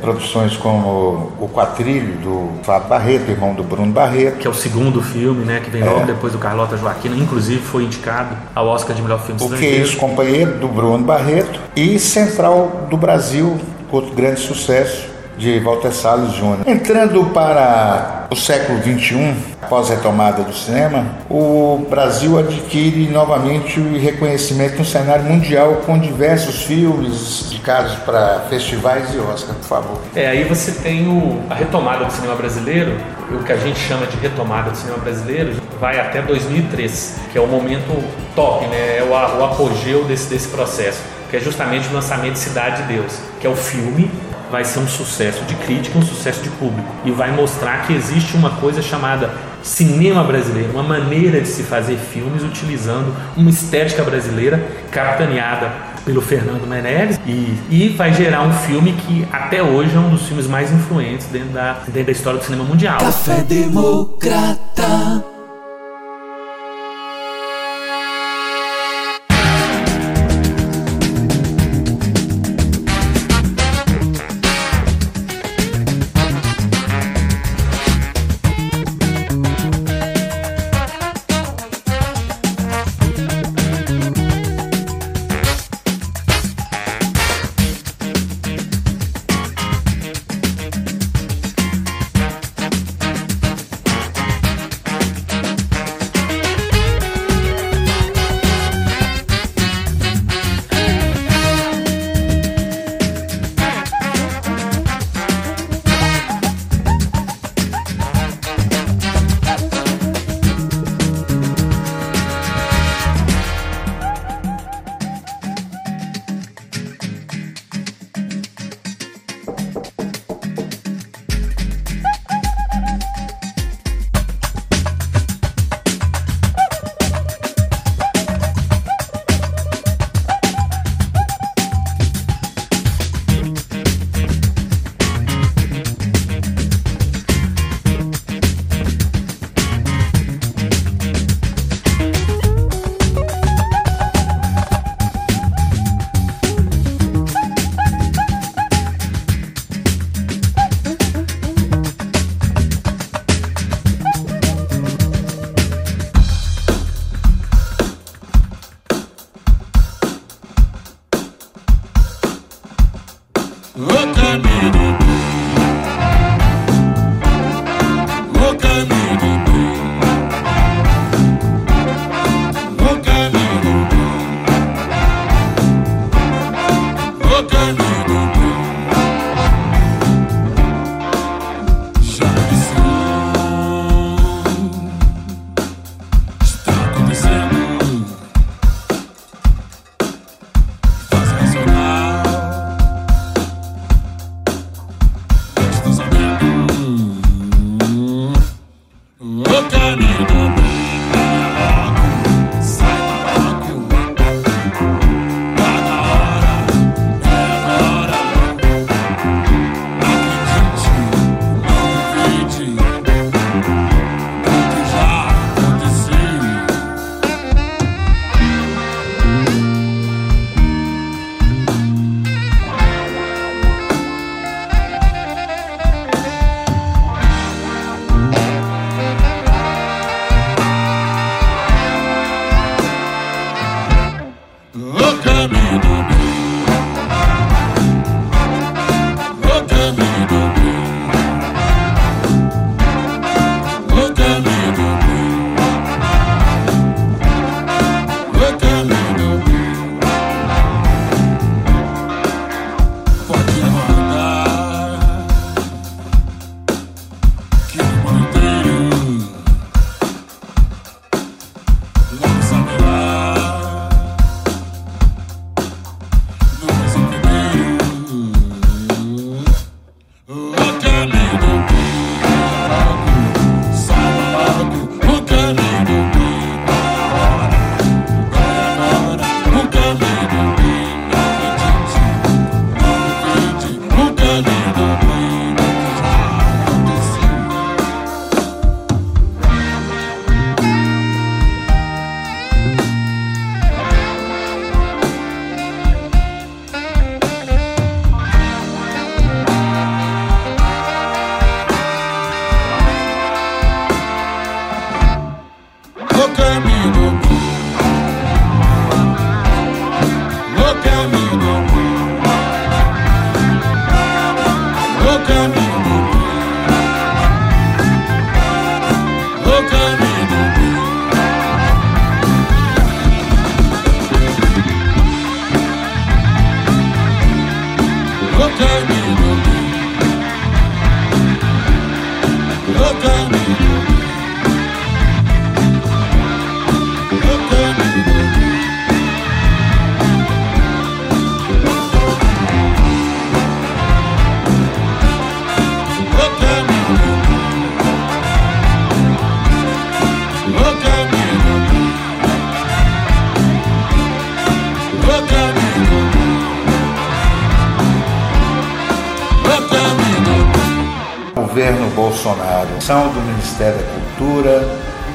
produções como O Quatrilho, do Flávio Barreto, irmão do Bruno Barreto. Que é o segundo filme, né? Que vem logo é. depois do Carlota Joaquina. Inclusive foi indicado ao Oscar de melhor filme o estrangeiro. O que é isso, companheiro do Bruno Barreto. E Central do Brasil, outro grande sucesso de Walter Salles Jr. Entrando para o século XXI, após a retomada do cinema, o Brasil adquire novamente o reconhecimento no cenário mundial com diversos filmes indicados para festivais e Oscar, por favor. É, aí você tem o, a retomada do cinema brasileiro, o que a gente chama de retomada do cinema brasileiro, vai até 2003, que é o momento top, né? é o, o apogeu desse, desse processo, que é justamente o lançamento de Cidade de Deus, que é o filme vai ser um sucesso de crítica, um sucesso de público e vai mostrar que existe uma coisa chamada cinema brasileiro, uma maneira de se fazer filmes utilizando uma estética brasileira capitaneada pelo Fernando Meirelles e, e vai gerar um filme que até hoje é um dos filmes mais influentes dentro da, dentro da história do cinema mundial. Café Democrata. Bolsonaro, são do Ministério da Cultura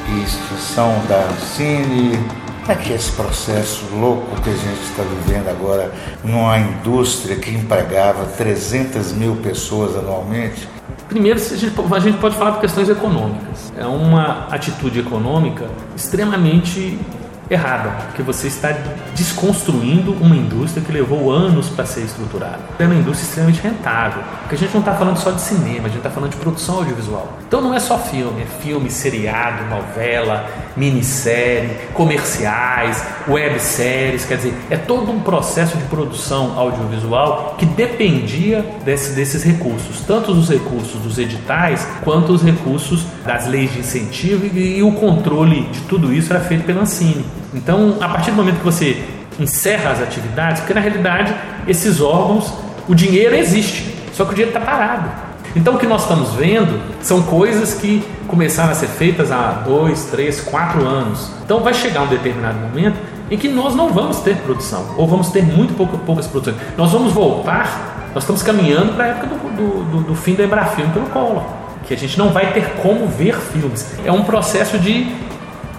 e instrução da Cine. Como é que é esse processo louco que a gente está vivendo agora numa indústria que empregava 300 mil pessoas anualmente? Primeiro, a gente pode falar por questões econômicas. É uma atitude econômica extremamente errada, porque você está desconstruindo uma indústria que levou anos para ser estruturada. É uma indústria extremamente rentável, porque a gente não está falando só de cinema, a gente está falando de produção audiovisual. Então não é só filme, é filme, seriado, novela, minissérie, comerciais, webséries, quer dizer, é todo um processo de produção audiovisual que dependia desse, desses recursos, tanto os recursos dos editais quanto os recursos das leis de incentivo e, e o controle de tudo isso era feito pela Ancine. Então, a partir do momento que você encerra as atividades, porque na realidade esses órgãos, o dinheiro existe, só que o dinheiro está parado. Então, o que nós estamos vendo são coisas que começaram a ser feitas há dois, três, quatro anos. Então, vai chegar um determinado momento em que nós não vamos ter produção, ou vamos ter muito pouco, poucas produções. Nós vamos voltar, nós estamos caminhando para a época do, do, do, do fim da Embrafilme pelo Collor, que a gente não vai ter como ver filmes. É um processo de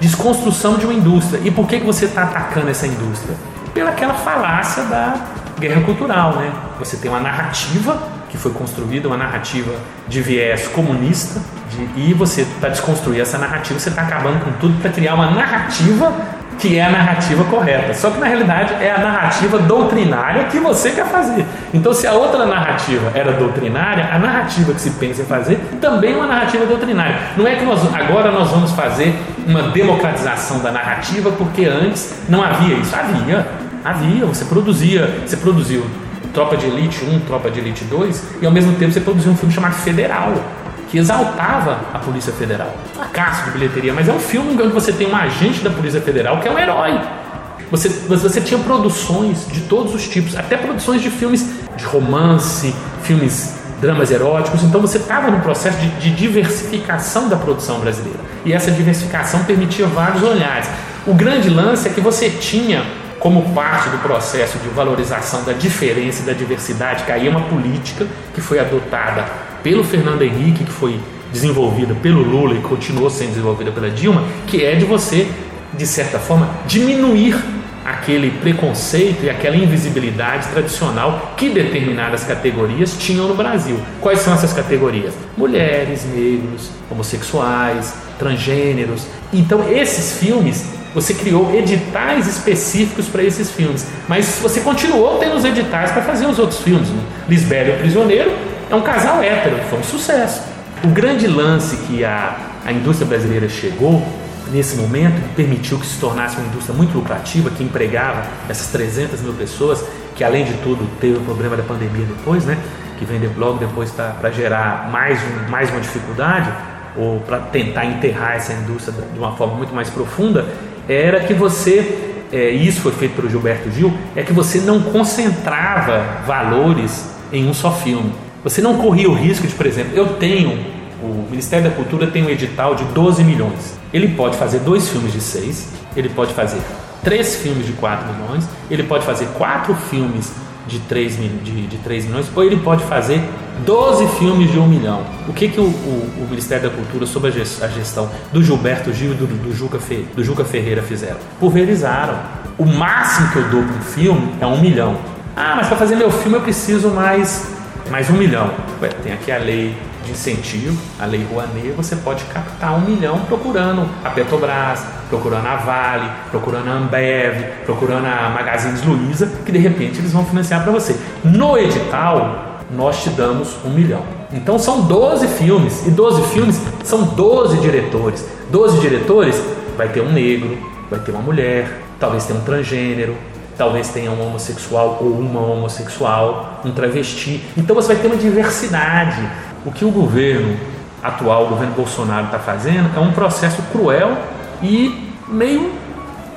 desconstrução de uma indústria. E por que, que você está atacando essa indústria? Pelaquela falácia da guerra cultural, né? Você tem uma narrativa que foi construída, uma narrativa de viés comunista, de, e você está desconstruindo essa narrativa, você está acabando com tudo para criar uma narrativa que é a narrativa correta. Só que na realidade é a narrativa doutrinária que você quer fazer. Então, se a outra narrativa era doutrinária, a narrativa que se pensa em fazer também é uma narrativa doutrinária. Não é que nós, agora nós vamos fazer uma democratização da narrativa, porque antes não havia isso. Havia, havia. Você produzia, você produziu Tropa de Elite 1, Tropa de Elite 2, e ao mesmo tempo você produziu um filme chamado Federal que exaltava a Polícia Federal. Fracasso de bilheteria, mas é um filme onde você tem um agente da Polícia Federal que é um herói. Você, você tinha produções de todos os tipos, até produções de filmes de romance, filmes dramas eróticos. Então você estava num processo de, de, diversificação da produção brasileira. E essa diversificação permitia vários olhares. O grande lance é que você tinha, como parte do processo de valorização da diferença e da diversidade, que aí é uma política que foi adotada pelo Fernando Henrique, que foi desenvolvida pelo Lula e continuou sendo desenvolvida pela Dilma, que é de você, de certa forma, diminuir aquele preconceito e aquela invisibilidade tradicional que determinadas categorias tinham no Brasil. Quais são essas categorias? Mulheres, negros, homossexuais, transgêneros. Então, esses filmes, você criou editais específicos para esses filmes, mas você continuou tendo os editais para fazer os outros filmes. Né? Lisbelo Prisioneiro é um casal hétero, foi um sucesso. O grande lance que a, a indústria brasileira chegou nesse momento, que permitiu que se tornasse uma indústria muito lucrativa, que empregava essas 300 mil pessoas, que além de tudo teve o problema da pandemia depois, né? que vem logo depois para gerar mais, um, mais uma dificuldade, ou para tentar enterrar essa indústria de uma forma muito mais profunda, era que você, é, isso foi feito pelo Gilberto Gil, é que você não concentrava valores em um só filme. Você não corria o risco de, por exemplo, eu tenho, o Ministério da Cultura tem um edital de 12 milhões. Ele pode fazer dois filmes de seis, ele pode fazer três filmes de 4 milhões, ele pode fazer quatro filmes de 3, de, de 3 milhões, ou ele pode fazer 12 filmes de 1 milhão. O que, que o, o, o Ministério da Cultura, sob a gestão do Gilberto Gil e do, do, Juca Fe, do Juca Ferreira fizeram? Pulverizaram. O máximo que eu dou para um filme é 1 milhão. Ah, mas para fazer meu filme eu preciso mais mais um milhão. Ué, tem aqui a lei de incentivo, a lei Rouanet, você pode captar um milhão procurando a Petrobras, procurando a Vale, procurando a Ambev, procurando a Magazines Luiza, que de repente eles vão financiar para você. No edital, nós te damos um milhão. Então são 12 filmes, e 12 filmes são 12 diretores. 12 diretores vai ter um negro, vai ter uma mulher, talvez tenha um transgênero, talvez tenha um homossexual ou uma homossexual, um travesti. Então você vai ter uma diversidade. O que o governo atual, o governo Bolsonaro está fazendo, é um processo cruel e meio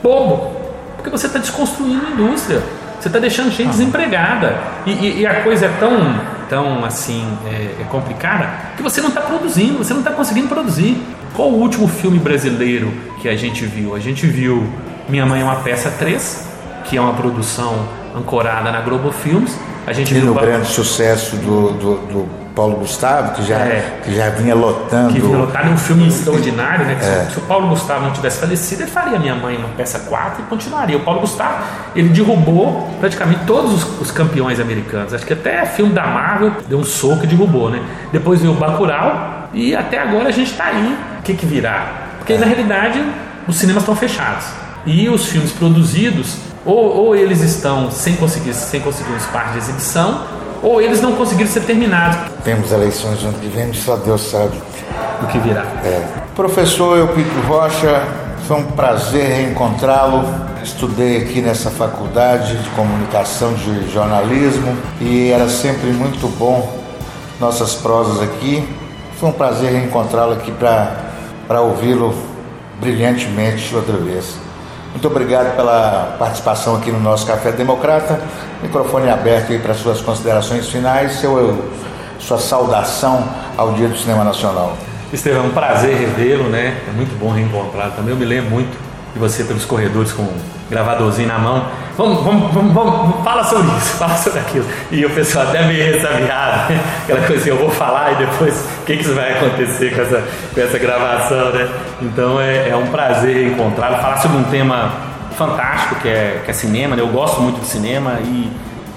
bobo, porque você está desconstruindo a indústria, você está deixando gente desempregada e, e, e, a coisa é tão, tão assim é, é complicada que você não está produzindo, você não está conseguindo produzir. Qual o último filme brasileiro que a gente viu? A gente viu Minha Mãe é uma Peça 3, que é uma produção ancorada na Globo Filmes. A gente e viu no grande sucesso do, do, do Paulo Gustavo, que já, É. que já vinha lotando. que vinha lotado em um filme extraordinário, né? Que se- É. Se o Paulo Gustavo não tivesse falecido, ele faria Minha Mãe uma peça 4 e continuaria. O Paulo Gustavo, ele derrubou praticamente todos os, os campeões americanos. Acho que até filme da Marvel deu um soco e derrubou, né? Depois veio o Bacurau e até agora a gente tá aí. O que que virá? Porque na realidade os cinemas estão fechados. E os filmes produzidos, ou, ou eles estão sem conseguir, sem conseguir um espaço de exibição, ou eles não conseguiram ser terminados. Temos eleições no ano que vem, só Deus sabe. O que virá. É. Professor Eupídio Rocha, foi um prazer reencontrá-lo. Estudei aqui nessa faculdade de comunicação de jornalismo e era sempre muito bom nossas prosas aqui. Foi um prazer reencontrá-lo aqui para ouvi-lo brilhantemente outra vez. Muito obrigado pela participação aqui no nosso Café Democrata. Microfone aberto aí para suas considerações finais, seu, sua saudação ao Dia do Cinema Nacional. Estevão, é um prazer revê-lo, né? É muito bom reencontrá-lo também. Eu me lembro muito de você pelos corredores com gravadorzinho na mão. Vamos, vamos, vamos, vamos, fala sobre isso, fala sobre aquilo. E o pessoal até meio ressabiado, né? aquela coisa assim, eu vou falar e depois o que, que vai acontecer com essa, com essa gravação, né? Então é, é um prazer encontrá-lo, falar sobre um tema fantástico que é, que é cinema, né? Eu gosto muito de cinema e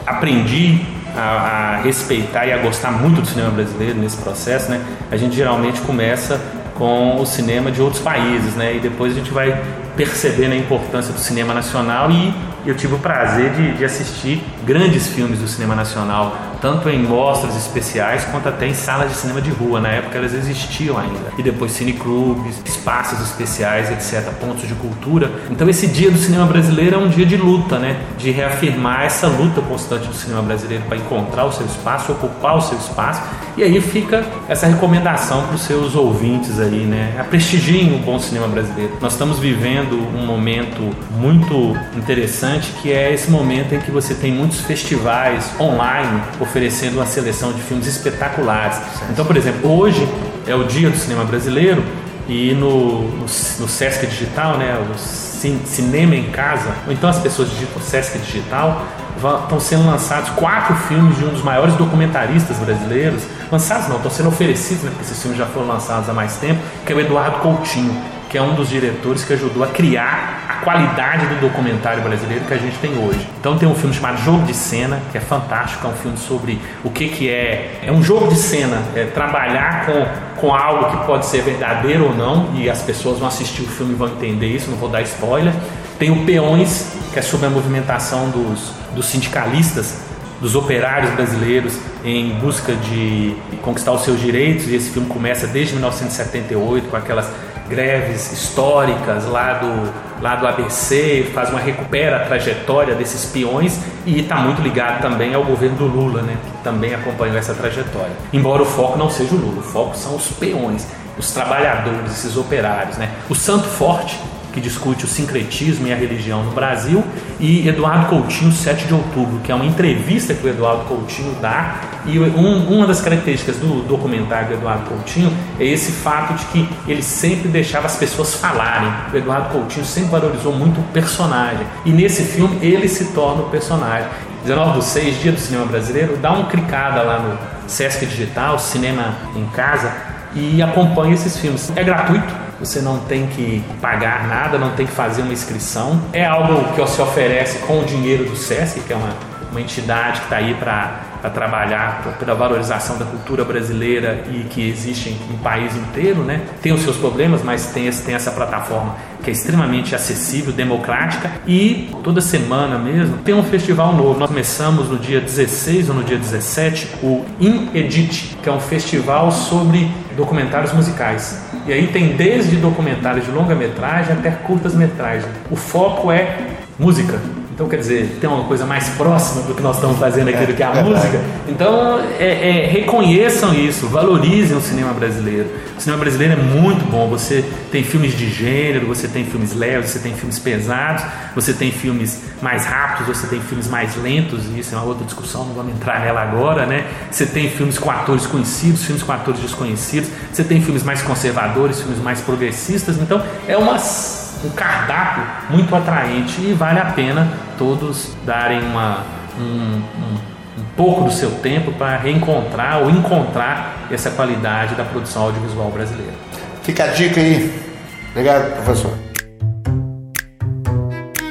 aprendi a, a respeitar e a gostar muito do cinema brasileiro nesse processo, né? A gente geralmente começa com o cinema de outros países, né? E depois a gente vai percebendo a importância do cinema nacional e eu tive o prazer de, de assistir grandes filmes do cinema nacional, tanto em mostras especiais quanto até em salas de cinema de rua. Na época elas existiam ainda. E depois cineclubes, espaços especiais, etc., pontos de cultura. Então esse dia do cinema brasileiro é um dia de luta, né? De reafirmar essa luta constante do cinema brasileiro para encontrar o seu espaço, ocupar o seu espaço. E aí fica essa recomendação para os seus ouvintes aí, né? A prestigiem o bom cinema brasileiro. Nós estamos vivendo um momento muito interessante que é esse momento em que você tem muitos festivais online oferecendo uma seleção de filmes espetaculares. Então, por exemplo, hoje é o dia do cinema brasileiro e no, no, no Sesc Digital, né, o cin, Cinema em Casa, ou então as pessoas digitam Sesc Digital, estão sendo lançados quatro filmes de um dos maiores documentaristas brasileiros. Lançados não, estão sendo oferecidos, né, porque esses filmes já foram lançados há mais tempo, que é o Eduardo Coutinho que é um dos diretores que ajudou a criar a qualidade do documentário brasileiro que a gente tem hoje. Então tem um filme chamado Jogo de Cena, que é fantástico, é um filme sobre o que, que é. É um jogo de cena, é trabalhar com, com algo que pode ser verdadeiro ou não, e as pessoas vão assistir o filme e vão entender isso, não vou dar spoiler. Tem o Peões, que é sobre a movimentação dos, dos sindicalistas dos operários brasileiros em busca de conquistar os seus direitos, e esse filme começa desde 1978 com aquelas greves históricas lá do, lá do ABC, faz uma recupera a trajetória desses peões e está muito ligado também ao governo do Lula, né, que também acompanhou essa trajetória. Embora o foco não seja o Lula, o foco são os peões, os trabalhadores, esses operários. Né. O Santo Forte, que discute o sincretismo e a religião no Brasil, e Eduardo Coutinho, 7 de outubro, que é uma entrevista que o Eduardo Coutinho dá. E um, uma das características do documentário do Eduardo Coutinho é esse fato de que ele sempre deixava as pessoas falarem. O Eduardo Coutinho sempre valorizou muito o personagem. E nesse filme ele se torna o personagem. 19 do 6, Dia do Cinema Brasileiro, dá uma clicada lá no Sesc Digital, Cinema em Casa, e acompanha esses filmes. É gratuito, você não tem que pagar nada, não tem que fazer uma inscrição. É algo que se oferece com o dinheiro do SESC, que é uma, uma entidade que está aí para trabalhar pela valorização da cultura brasileira e que existe em, em país inteiro, né? Tem os seus problemas, mas tem, tem essa plataforma que é extremamente acessível, democrática e toda semana mesmo tem um festival novo. Nós começamos no dia 16 ou no dia 17 o Inedit, que é um festival sobre documentários musicais. E aí tem desde documentários de longa-metragem até curtas-metragens. O foco é música. Então, quer dizer, tem uma coisa mais próxima do que nós estamos fazendo aqui é, do que a é música. Verdade. Então, é, é, reconheçam isso, valorizem o cinema brasileiro. O cinema brasileiro é muito bom. Você tem filmes de gênero, você tem filmes leves, você tem filmes pesados, você tem filmes mais rápidos, você tem filmes mais lentos, e isso é uma outra discussão, não vamos entrar nela agora, né? Você tem filmes com atores conhecidos, filmes com atores desconhecidos, você tem filmes mais conservadores, filmes mais progressistas. Então, é uma um cardápio muito atraente e vale a pena todos darem uma, um, um, um pouco do seu tempo para reencontrar ou encontrar essa qualidade da produção audiovisual brasileira. Fica a dica aí. Obrigado, professor.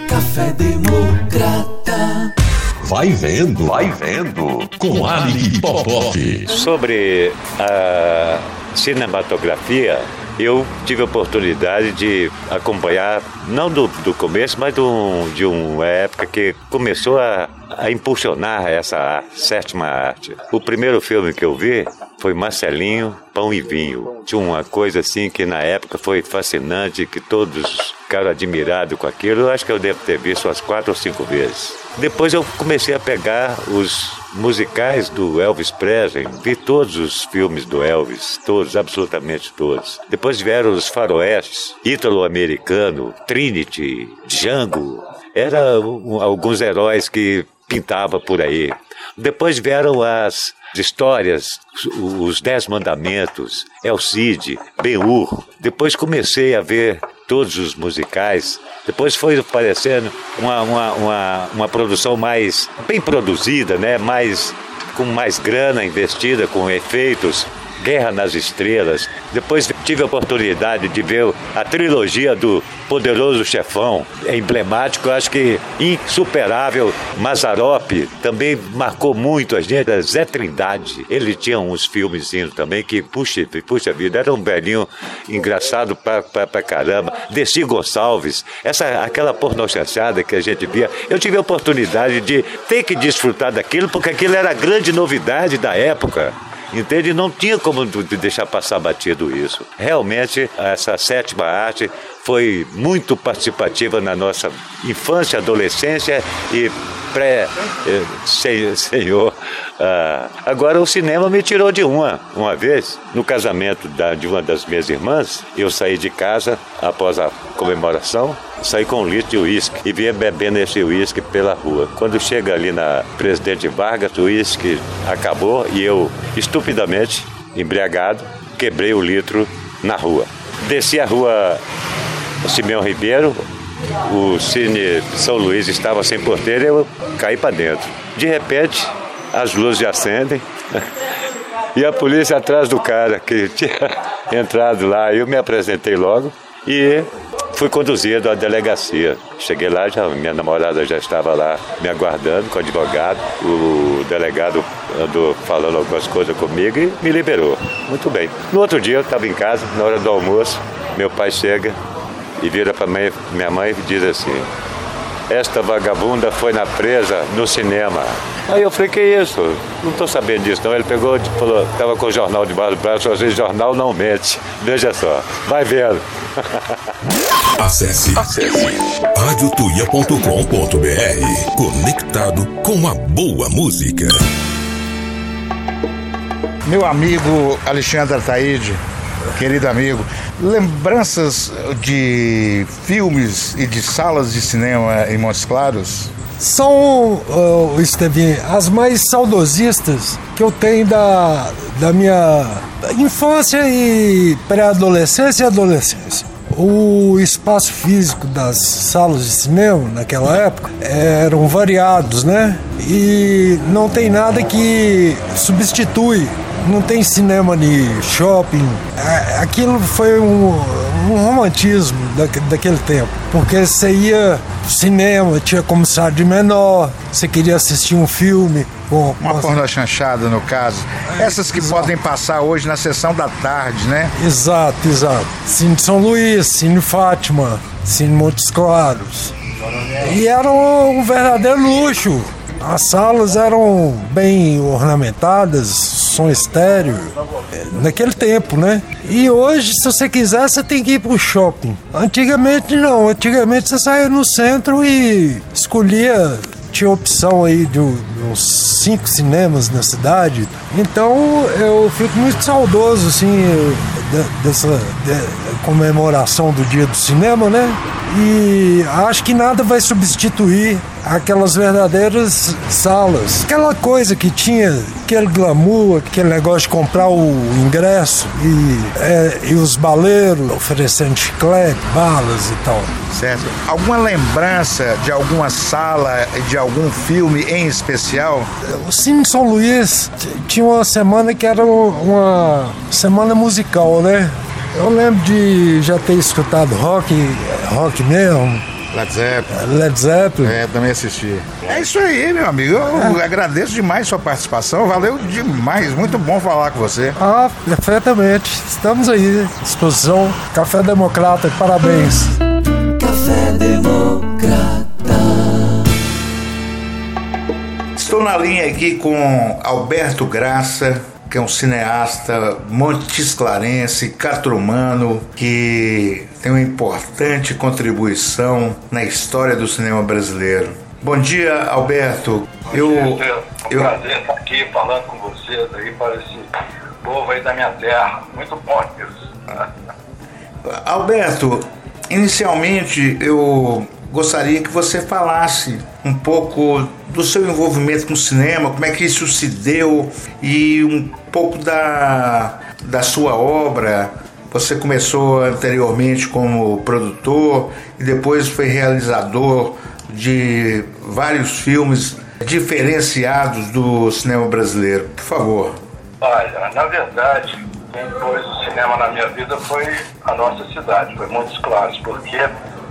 Café Democrata. Vai vendo, vai vendo, com Ali Popov. Sobre a cinematografia, eu tive a oportunidade de acompanhar, não do, do começo, mas do, de uma época que começou a, a impulsionar essa sétima arte. O primeiro filme que eu vi foi Marcelinho, Pão e Vinho. Tinha uma coisa assim que na época foi fascinante, que todos ficaram admirados com aquilo. Eu acho que eu devo ter visto umas quatro ou cinco vezes. Depois eu comecei a pegar os musicais do Elvis Presley, vi todos os filmes do Elvis, todos, absolutamente todos. Depois vieram os faroestes, ítalo-americano, Trinity, Django, eram alguns heróis que pintava por aí. Depois vieram as histórias, os Dez Mandamentos, El Cid, Ben-Hur. Depois comecei a ver todos os musicais. Depois foi aparecendo uma, uma, uma, uma produção mais bem produzida, né? mais, com mais grana investida, com efeitos. Guerra nas Estrelas. Depois tive a oportunidade de ver a trilogia do Poderoso Chefão. É emblemático, acho que insuperável. Mazarop também marcou muito a gente. Zé Trindade, ele tinha uns filmezinhos também que, puxa, puxa vida, era um velhinho engraçado pra, pra, pra caramba. Desi Gonçalves, essa, aquela pornochanchada que a gente via. Eu tive a oportunidade de ter que desfrutar daquilo, porque aquilo era a grande novidade da época. Entende? Não tinha como deixar passar batido isso. Realmente, essa sétima arte foi muito participativa na nossa infância, adolescência e pré-senhor. Ah, agora, o cinema me tirou de uma. Uma vez, no casamento da, de uma das minhas irmãs, eu saí de casa após a comemoração, saí com um litro de uísque e vinha bebendo esse uísque pela rua. Quando chega ali na Presidente Vargas, o uísque acabou e eu, estupidamente, embriagado, quebrei o litro na rua. Desci a rua Simeão Ribeiro, o Cine São Luís estava sem porteira e eu caí para dentro. De repente, as luzes acendem e a polícia atrás do cara que tinha entrado lá. Eu me apresentei logo e fui conduzido à delegacia. Cheguei lá, já, minha namorada já estava lá me aguardando com o advogado. O delegado andou falando algumas coisas comigo e me liberou. Muito bem. No outro dia eu estava em casa, na hora do almoço, meu pai chega e vira para minha mãe e diz assim: Esta vagabunda foi na presa no cinema. Aí eu falei: Que isso? Não estou sabendo disso. Não. Ele pegou e falou: Estava com o jornal debaixo do braço. Às vezes, jornal não mente. Veja só, vai vendo. Acesse, acesse radiotuia.com.br. Conectado com a boa música. Meu amigo Alexandre Ataíde querido amigo. Lembranças de filmes e de salas de cinema em Montes Claros? São, uh, Estevinho, as mais saudosistas que eu tenho da, da minha infância e pré-adolescência e adolescência. O espaço físico das salas de cinema naquela época eram variados, né? E não tem nada que substitui não tem cinema de shopping. É, aquilo foi um, um romantismo da, daquele tempo, porque você ia cinema, tinha comissário de menor, você queria assistir um filme. Com, Uma com... porno chanchada, no caso. É, Essas que exato. podem passar hoje na sessão da tarde, né? Exato, exato. Cine São Luís, Cine Fátima, Cine Montes Claros. E era um verdadeiro luxo. As salas eram bem ornamentadas, som estéreo, naquele tempo, né? E hoje, se você quiser, você tem que ir pro shopping. Antigamente não, antigamente você saía no centro e escolhia tinha opção aí de uns cinco cinemas na cidade. Então eu fico muito saudoso assim dessa de, comemoração do dia do cinema, né? E acho que nada vai substituir aquelas verdadeiras salas. Aquela coisa que tinha, aquele glamour, aquele negócio de comprar o ingresso e, é, e os baleiros oferecendo chiclete, balas e tal. Certo. Alguma lembrança de alguma sala, de algum filme em especial? O Cine São Luís tinha uma semana que era uma semana musical, né? Eu lembro de já ter escutado rock, rock mesmo, Led Zeppelin. Led Zeppelin. É, também assisti. É isso aí, meu amigo. Eu é. agradeço demais sua participação. Valeu demais. Muito bom falar com você. Ah, perfeitamente. Estamos aí. Disposição. Café Democrata. Parabéns. Café Democrata. Estou na linha aqui com Alberto Graça que é um cineasta montisclarense, catrumano, que tem uma importante contribuição na história do cinema brasileiro. Bom dia, Alberto. Bom eu, dia, é um eu... prazer estar aqui falando com vocês aí para esse povo aí da minha terra. Muito bom isso. Alberto, inicialmente eu gostaria que você falasse um pouco do seu envolvimento com o cinema, como é que isso se deu e um pouco da, da sua obra. Você começou anteriormente como produtor e depois foi realizador de vários filmes diferenciados do cinema brasileiro. Por favor. Olha, na verdade, quem pôs o cinema na minha vida foi a nossa cidade, foi Montes Claros, porque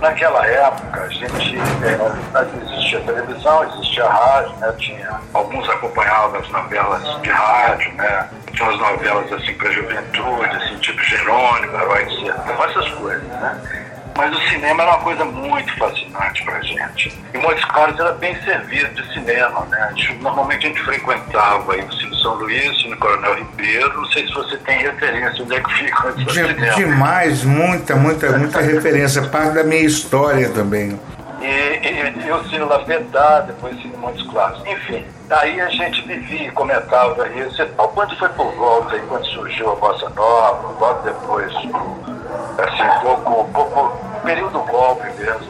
Naquela época, a gente é, existia televisão, existia rádio, né? Tinha, alguns acompanhavam as novelas de rádio, né? Tinha as novelas assim para juventude, assim, tipo Jerônimo, Herói de Sertão, essas coisas, né? Mas o cinema era uma coisa muito fascinante pra gente. E Montes Claros era bem servido de cinema, né? A gente, normalmente a gente frequentava aí o Cine São Luís, no Coronel Ribeiro. Não sei se você tem referência onde é que fica de, Demais, muita, muita, muita referência. Parte da minha história também. E, e, e, o Cine Lafetá, depois o Cine Montes Claros. Enfim, daí a gente vivia e comentava isso e tal. Quando foi por volta, aí, quando surgiu a Bossa Nova, logo depois assim, pouco, pouco, período do golpe mesmo,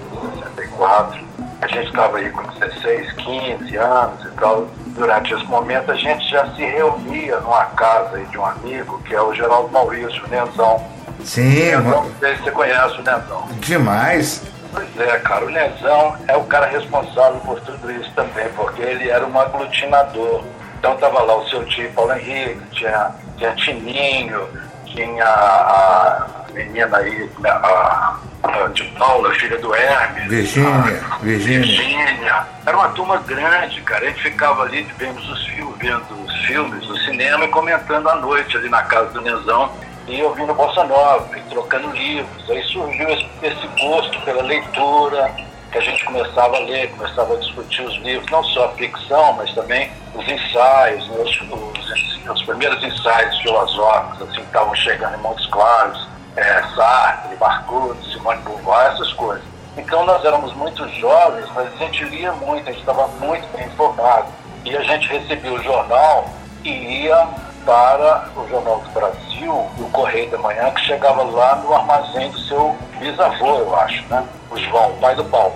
64, a gente estava aí com 16, 15 anos e tal. Durante esse momento a gente já se reunia numa casa aí de um amigo, que é o Geraldo Maurício, Nenzão. Sim, Nenzão, não sei se você conhece o Nenzão. Demais. Pois é, cara, o Nenzão é o cara responsável por tudo isso também, porque ele era um aglutinador. Então tava lá o seu tio Paulo Henrique, tinha, tinha Tininho, tinha a menina aí, a, a de Paula, filha do Hermes. Virgínia, Virgínia. Virgínia. Era uma turma grande, cara. A gente ficava ali, vendo os filmes, vendo os filmes no cinema e comentando à noite ali na casa do Nenzão e ouvindo Bossa Nova, e trocando livros. Aí surgiu esse, esse gosto pela leitura, que a gente começava a ler, começava a discutir os livros, não só a ficção, mas também os ensaios, né, os, os, os, primeiros ensaios filosóficos, assim, que estavam chegando em Montes Claros, é, Sartre, Marcuse, Simone Beauvoir, essas coisas. Então nós éramos muito jovens, mas a gente lia muito, a gente estava muito bem informado. E a gente recebia o jornal e ia para o Jornal do Brasil, o Correio da Manhã, que chegava lá no armazém do seu bisavô, eu acho, né? O João, pai do Paulo.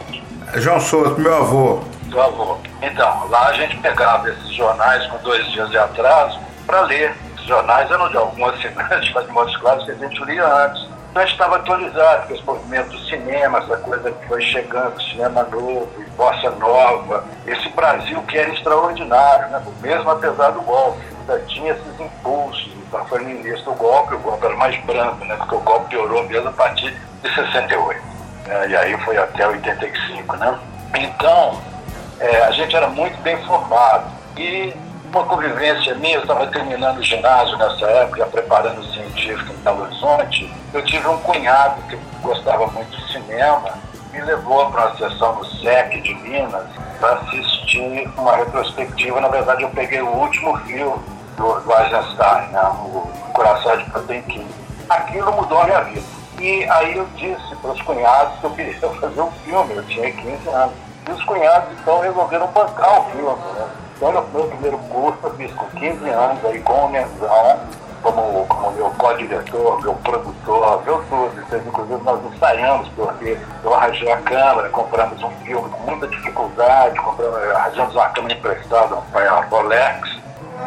João Souto, meu avô. Seu avô. Então, lá a gente pegava esses jornais com dois dias de atraso para ler jornais eram de algum assinante, mas de modo claro que a gente lia antes. Gente estava atualizado com esse movimento do cinema, essa coisa que foi chegando, cinema novo, bossa nova, esse Brasil que era extraordinário, né? mesmo apesar do golpe, ainda tinha esses impulsos. Então foi no início do golpe, o golpe era mais branco, né? porque o golpe piorou mesmo a partir de 68. Né? E aí foi até 85. Né? Então, é, a gente era muito bem formado. E uma convivência minha, eu estava terminando o ginásio nessa época, preparando o científico em Belo Horizonte. Eu tive um cunhado que gostava muito de cinema, me levou para uma sessão no SEC de Minas para assistir uma retrospectiva. Na verdade, eu peguei o último filme do, do Eisenstein, né, o Coração de Potemkin. aquilo mudou a minha vida. E aí eu disse para os cunhados que eu queria fazer um filme, eu tinha 15 anos. E os cunhados então resolveram bancar o filme. Né? No meu primeiro curso eu fiz com 15 anos aí com o Menzão, como, como meu co-diretor, meu produtor, meu tudo. Então, inclusive nós ensaiamos porque eu arranjei a câmera, compramos um filme com muita dificuldade, compramos, arranjamos uma câmera emprestada para a Rolex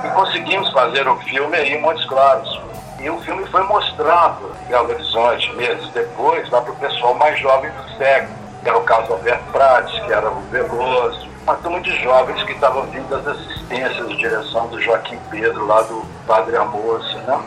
e conseguimos fazer o filme aí em Montes Claros. E o filme foi mostrando Belo Horizonte meses depois, lá para o pessoal mais jovem do século, que era o Carlos Alberto Prates, que era o Veloso, uma turma de jovens que estavam vindo das assistências de direção do Joaquim Pedro, lá do Padre Amoço, né?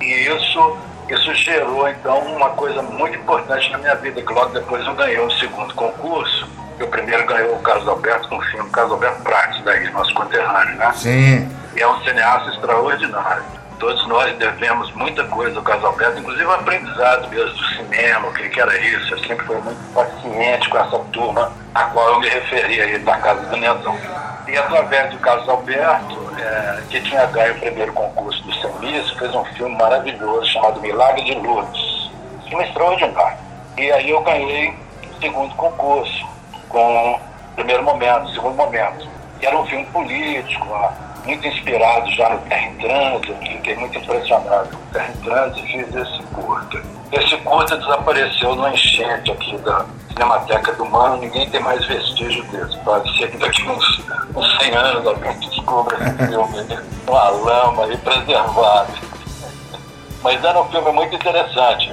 E isso, isso gerou, então, uma coisa muito importante na minha vida, que logo depois eu ganhei um segundo concurso, o primeiro ganhou o Carlos Alberto com o filme Carlos Alberto Prates, daí, nosso conterrâneo, né? Sim. E é um cineasta extraordinário. Todos nós devemos muita coisa ao Carlos Alberto, inclusive o aprendizado mesmo do cinema, o que, era isso. Eu sempre fui muito paciente com essa turma a qual eu me referia aí da Casa do Nenzão. E através do Carlos Alberto, é, que tinha ganho o primeiro concurso do Semis, fez um filme maravilhoso chamado Milagre de Lourdes. Filme extraordinário. E aí eu ganhei o segundo concurso, com o primeiro momento, o segundo momento. Que era um filme político, muito inspirado já no Terra em Trânsito, fiquei muito impressionado com o Terra em Trânsito e fiz esse curta. Esse curta desapareceu no enchente aqui da Cinemateca do Mano, ninguém tem mais vestígio desse. Pode ser que daqui uns, uns 100 anos alguém descubra esse filme uma lama e preservado. Mas era um filme muito interessante,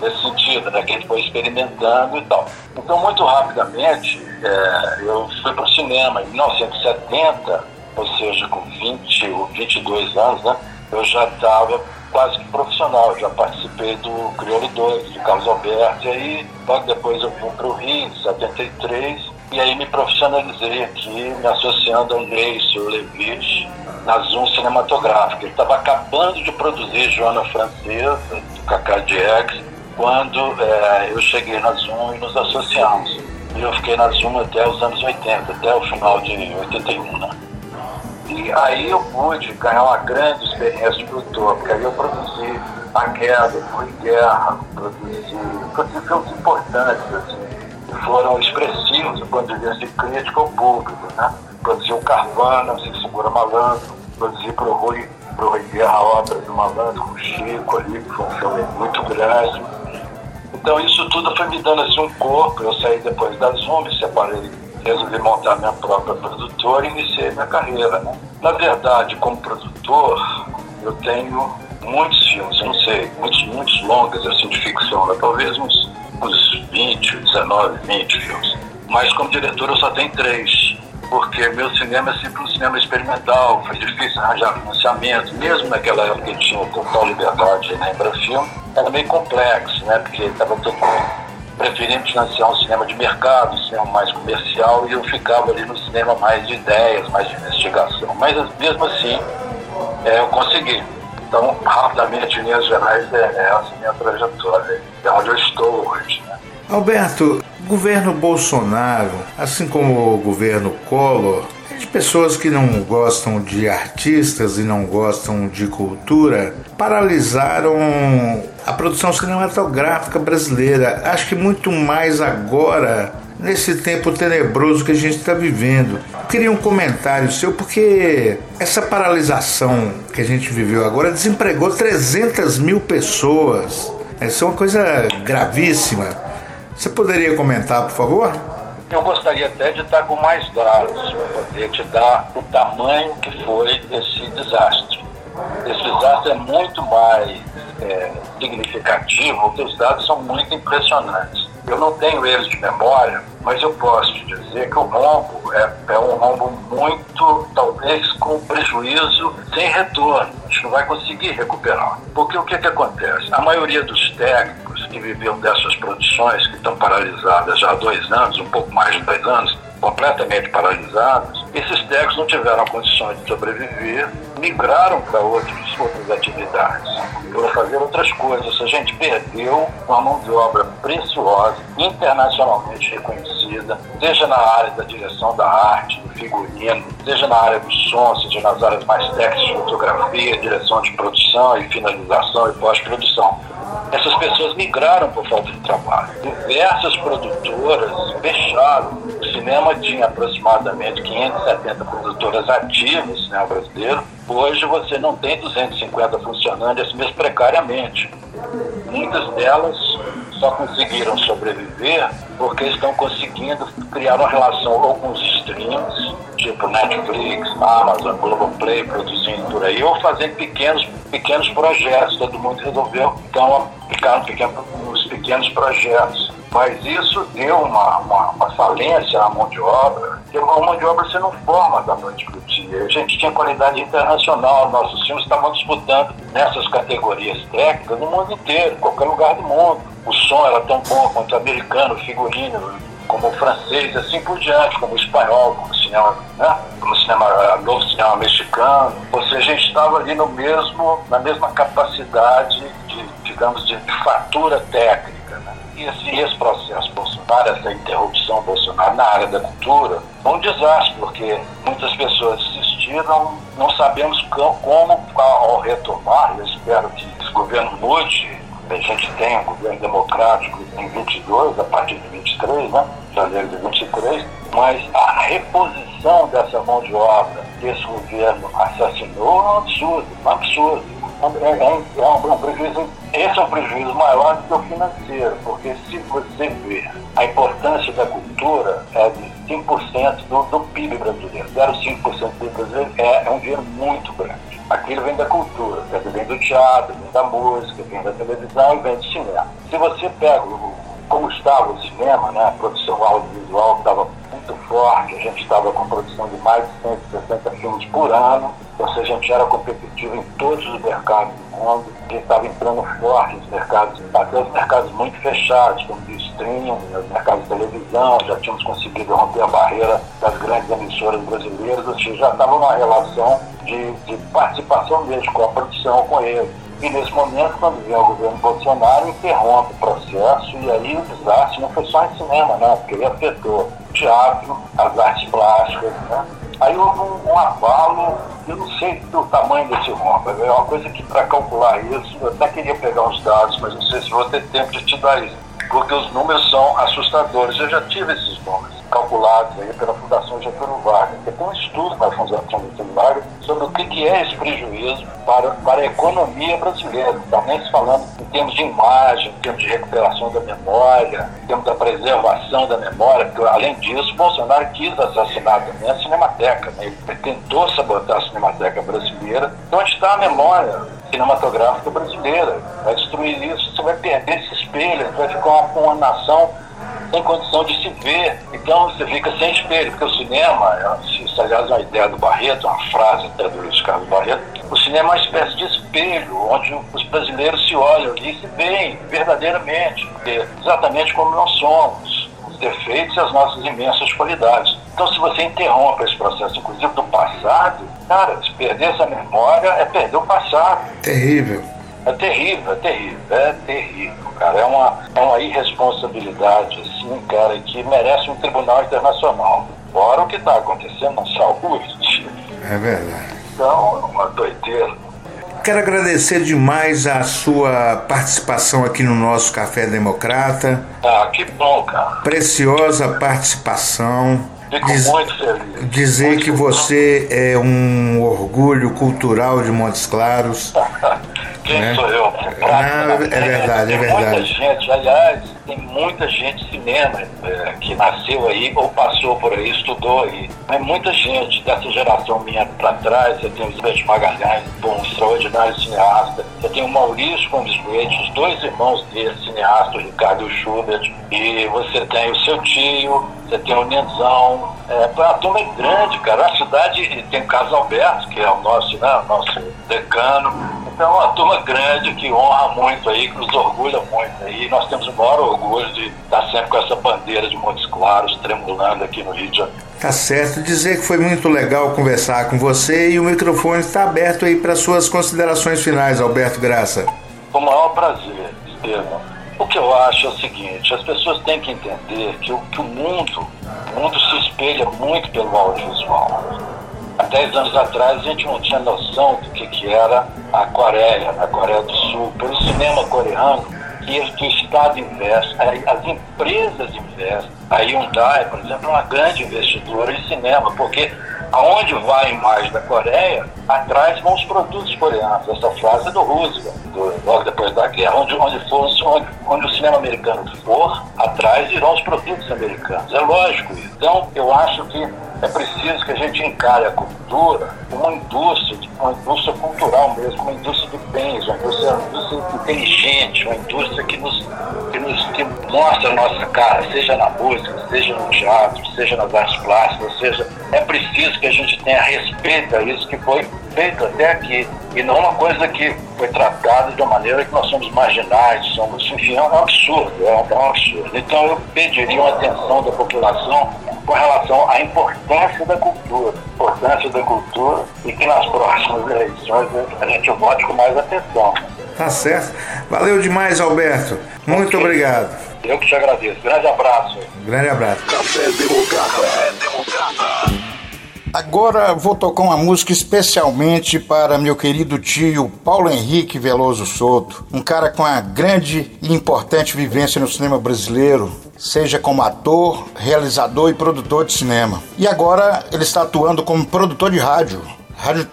nesse sentido, né, que a gente foi experimentando e tal. Então, muito rapidamente, é, eu fui para o cinema. Em 1970, ou seja, com 20 ou 22 anos, né, eu já estava quase que profissional, já participei do Crioulo 2, do Carlos Alberto, e aí logo depois eu fui para o Rio, em 73, e aí me profissionalizei aqui, me associando ao Neisio Levis, na Zoom Cinematográfica. Ele estava acabando de produzir Joana Francesa, do Cacá Diegues, quando é, eu cheguei na Zoom e nos associamos. E eu fiquei na Zoom até os anos 80, até o final de 81, né? E aí eu pude ganhar uma grande experiência de produtor, porque aí eu produzi A Queda, Fui Guerra, produzi, produzi filmes importantes, assim, que foram expressivos do ponto de vista crítico ao público, né? Produzi o Carvana, Se Segura Malandro, produzi para o Rui, pro Rui Guerra obra do Malandro com o Chico ali, que foi um filme muito grande. Então isso tudo foi me dando assim um corpo, eu saí depois da Zoom, me separei resolvi montar minha própria produtora e iniciei minha carreira. Né? Na verdade, como produtor, eu tenho muitos filmes, não sei, muitos, muitos longas assim, de ficção, né? talvez uns, uns 20, 19, 20 filmes. Mas como diretor eu só tenho três, porque meu cinema é sempre um cinema experimental, foi difícil arranjar financiamento, mesmo naquela época que tinha total liberdade na né, filme, era meio complexo, né? Porque estava todo preferindo financiar um cinema de mercado, um cinema mais comercial, e eu ficava ali no cinema mais de ideias, mais de investigação. Mas mesmo assim, é, eu consegui. Então, rapidamente, em linhas gerais, é, é essa minha trajetória, é onde eu estou hoje. Né? Alberto, o governo Bolsonaro, assim como o governo Collor, de pessoas que não gostam de artistas e não gostam de cultura paralisaram a produção cinematográfica brasileira. Acho que muito mais agora nesse tempo tenebroso que a gente está vivendo. Queria um comentário seu, porque essa paralisação que a gente viveu agora desempregou 300 mil pessoas. Essa é uma coisa gravíssima. Você poderia comentar, por favor? Eu gostaria até de estar com mais dados para poder te dar o tamanho que foi esse desastre. Esse desastre é muito mais é, significativo, porque os dados são muito impressionantes. Eu não tenho eles de memória, mas eu posso te dizer que o rombo é, é um rombo muito, talvez com prejuízo sem retorno. A gente não vai conseguir recuperar. Porque o que, que acontece? A maioria dos técnicos que viviam dessas produções, que estão paralisadas já há dois anos, um pouco mais de dois anos, completamente paralisados, esses técnicos não tiveram condições de sobreviver, migraram para outras, outras atividades, foram fazer outras coisas. A gente perdeu uma mão de obra preciosa, internacionalmente reconhecida, seja na área da direção da arte, do figurino, seja na área do som, seja nas áreas mais técnicas de fotografia, direção de produção e finalização e pós-produção. essas pessoas migraram por falta de trabalho. Diversas produtoras fecharam. O cinema tinha aproximadamente 570 produtoras ativas, né, brasileiro. Hoje você não tem 250 funcionando, esse mesmo precariamente. Muitas delas só conseguiram sobreviver porque estão conseguindo criar uma relação ou com os streams, tipo Netflix, Amazon, Globoplay, produzindo por aí, ou fazendo pequenos, pequenos projetos. Todo mundo resolveu, então, ficar nos pequenos projetos. Mas isso deu uma, uma, uma falência à mão de obra, porque a mão de obra você não forma da noite para o dia. A gente tinha qualidade internacional, nossos filmes estavam disputando nessas categorias técnicas no mundo inteiro, em qualquer lugar do mundo. O som era tão bom quanto o americano, o figurino, como francês, assim por diante, como espanhol, como cinema, né? como cinema, novo cinema mexicano. Ou seja, a gente estava ali no mesmo, na mesma capacidade de, digamos, de, fatura técnica. Né? E esse, esse processo Bolsonaro, essa interrupção Bolsonaro na área da cultura, foi um desastre, porque muitas pessoas desistiram, não sabemos como, ao retomar, eu espero que esse governo mude, a gente tem um governo democrático em 22, a partir de 23, né? janeiro de 23, mas a reposição dessa mão de obra que esse governo assassinou é um absurdo, um absurdo. É, é, é um, um prejuízo, esse é um prejuízo maior do que o financeiro, porque se você vê a importância da cultura é de 5% do, do PIB brasileiro, 0,5% do PIB brasileiro é, é um dinheiro muito grande. Aquilo vem da cultura, vem do teatro, vem da música, vem da televisão e vem do cinema. Se você pega o, como estava o cinema, né, a produção audiovisual estava muito forte, a gente estava com produção de mais de 160 filmes por ano, ou seja, a gente era competitivo em todos os mercados do mundo, a gente estava entrando forte nos mercados, até os mercados muito fechados, como de streaming, os mercados de televisão, já tínhamos conseguido romper a barreira das grandes emissoras brasileiras, ou seja, já estava numa relação de, de participação mesmo com a produção, com eles. E nesse momento, quando vem o governo Bolsonaro, interrompe o processo e aí o desastre não foi só em cinema, né? Porque ele afetou o teatro, as artes plásticas, né? Aí houve um, um abalo, eu não sei o tamanho desse rombo, é uma coisa que para calcular isso, eu até queria pegar uns dados, mas não sei se vou ter tempo de te dar isso, porque os números são assustadores. Eu já tive esses números calculados aí pela Fundação Getúlio Vargas. Tem um estudo da Fundação Getúlio Vargas sobre o que é esse prejuízo para, para a economia brasileira. Está nem se falando em termos de imagem, em termos de recuperação da memória, em termos da preservação da memória, porque além disso, Bolsonaro quis assassinar também a Cinemateca. Né? Ele tentou sabotar a Cinemateca brasileira. Então, onde está a memória cinematográfica brasileira? Vai destruir isso, você vai perder esse espelho, vai ficar uma, uma nação sem condição de se ver. Então você fica sem espelho, porque o cinema, isso aliás é uma ideia do Barreto, uma frase até do Luiz Carlos Barreto, o cinema é uma espécie de espelho, onde os brasileiros se olham e se veem verdadeiramente, exatamente como nós somos, os defeitos e as nossas imensas qualidades. Então se você interrompe esse processo, inclusive do passado, cara, se perder essa memória é perder o passado. Terrível. É terrível, é terrível, é terrível, cara. É uma, é uma irresponsabilidade, assim, cara, que merece um tribunal internacional. Fora o que está acontecendo na saúde. É verdade. Então, é uma doideira. Quero agradecer demais a sua participação aqui no nosso Café Democrata. Ah, que bom, cara. Preciosa participação. Diz. Dizer muito que você é um orgulho cultural de Montes Claros. Quem né? sou eu? Ah, é verdade, é tem muita verdade. gente, aliás, tem muita gente de cinema é, que nasceu aí ou passou por aí, estudou aí. Tem muita gente dessa geração minha para trás. Você tem o Zé Magalhães, um extraordinário cineasta. Você tem o Maurício Gomes Leite, os dois irmãos dele, cineasta, o Ricardo e o Schubert. E você tem o seu tio, você tem o Nenzão. É, a turma é grande, cara. A cidade tem o Carlos Alberto, que é o nosso, né, o nosso decano. Então, é uma grande que honra muito aí, que nos orgulha muito aí. Nós temos o maior orgulho de estar sempre com essa bandeira de Montes Claros tremulando aqui no Rio de Janeiro. Tá certo. Dizer que foi muito legal conversar com você e o microfone está aberto aí para suas considerações finais, Alberto Graça. Com o maior prazer, Estevam. O que eu acho é o seguinte, as pessoas têm que entender que o, que o mundo, o mundo se espelha muito pelo audiovisual. Há 10 anos atrás a gente não tinha noção do que, que era a Coreia, a Coreia do Sul. Pelo cinema coreano, que o Estado investe, as empresas investem. A Hyundai, por exemplo, é uma grande investidora em cinema, porque aonde vai a imagem da Coreia, atrás vão os produtos coreanos. Essa frase é do Roosevelt, do, logo depois da guerra. Onde, onde, for, onde, onde o cinema americano for, atrás irão os produtos americanos. É lógico isso. Então, eu acho que é preciso que a gente encare a cultura como uma indústria, uma indústria cultural mesmo, uma indústria de bens, uma indústria, uma indústria inteligente, uma indústria que nos, que nos que mostra a nossa cara, seja na música, seja no teatro, seja nas artes plásticas, seja é preciso que a gente tenha respeito a isso que foi feito até aqui e não uma coisa que foi tratada de uma maneira que nós somos marginais, somos, enfim, é um absurdo, é um, é um absurdo. Então eu pediria uma atenção da população com relação à importância da cultura, importância da cultura e que nas próximas eleições a gente vote com mais atenção. Tá certo. Valeu demais, Alberto. Muito okay. obrigado. Eu que te agradeço. Grande abraço. Grande abraço. Café Democrata. Café Democrata. Agora vou tocar uma música especialmente para meu querido tio Paulo Henrique Veloso Souto, um cara com uma grande e importante vivência no cinema brasileiro, seja como ator, realizador e produtor de cinema. E agora ele está atuando como produtor de rádio.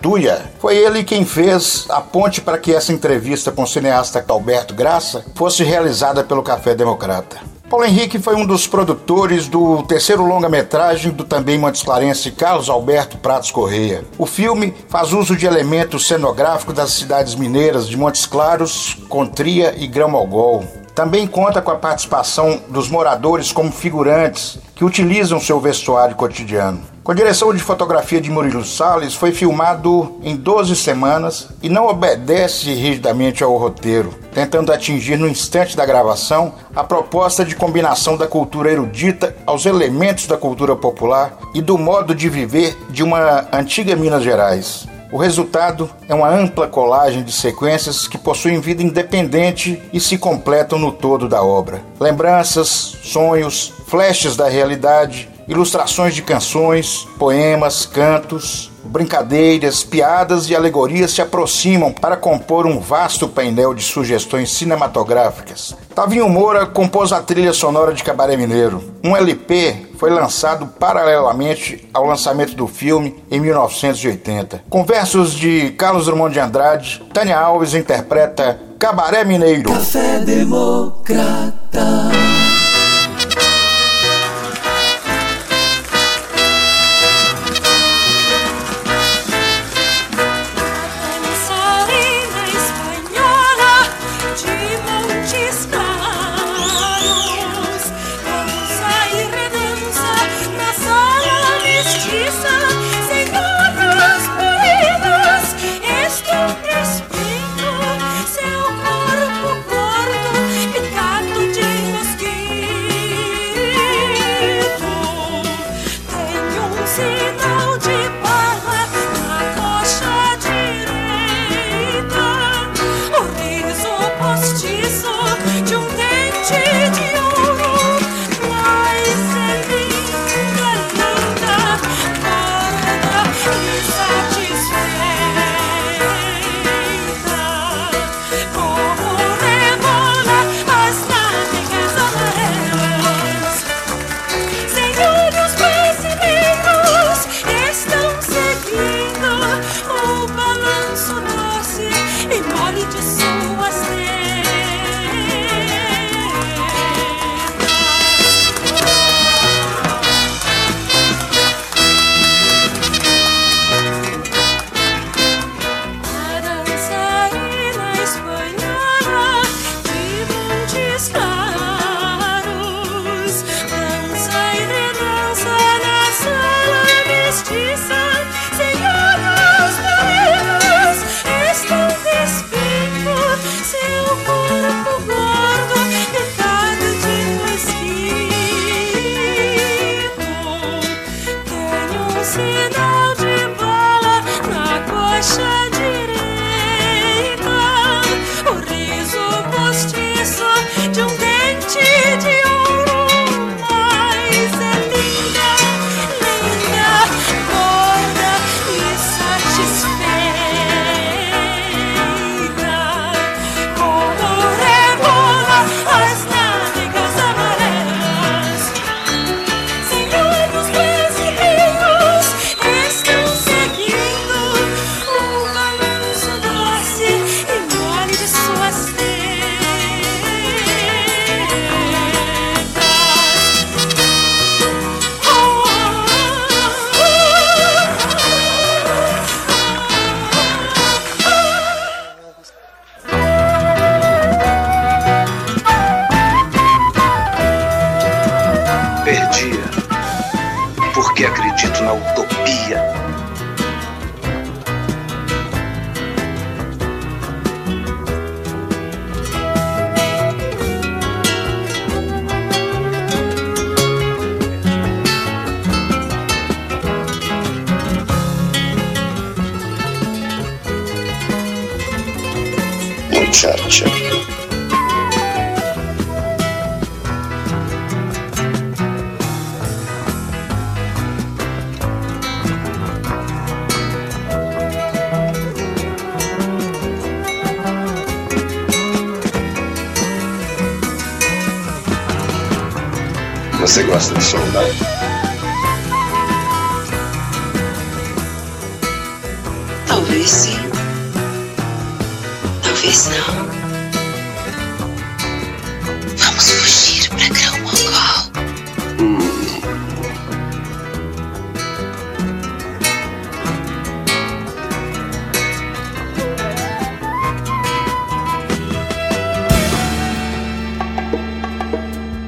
Tuia. Foi ele quem fez a ponte para que essa entrevista com o cineasta Alberto Graça fosse realizada pelo Café Democrata. Paulo Henrique foi um dos produtores do terceiro longa-metragem do também montes Carlos Alberto Pratos Correia. O filme faz uso de elementos cenográficos das cidades mineiras de Montes Claros, Contria e Grão-Mogol. Também conta com a participação dos moradores como figurantes que utilizam seu vestuário cotidiano. Com a direção de fotografia de Murilo Salles, foi filmado em 12 semanas e não obedece rigidamente ao roteiro, tentando atingir no instante da gravação a proposta de combinação da cultura erudita aos elementos da cultura popular e do modo de viver de uma antiga Minas Gerais. O resultado é uma ampla colagem de sequências que possuem vida independente e se completam no todo da obra. Lembranças, sonhos, flashes da realidade, ilustrações de canções, poemas, cantos, brincadeiras, piadas e alegorias se aproximam para compor um vasto painel de sugestões cinematográficas. Tavinho Moura compôs a trilha sonora de Cabaré Mineiro. Um LP foi lançado paralelamente ao lançamento do filme em 1980. Com versos de Carlos Drummond de Andrade, Tânia Alves interpreta Cabaré Mineiro. Café Democrata.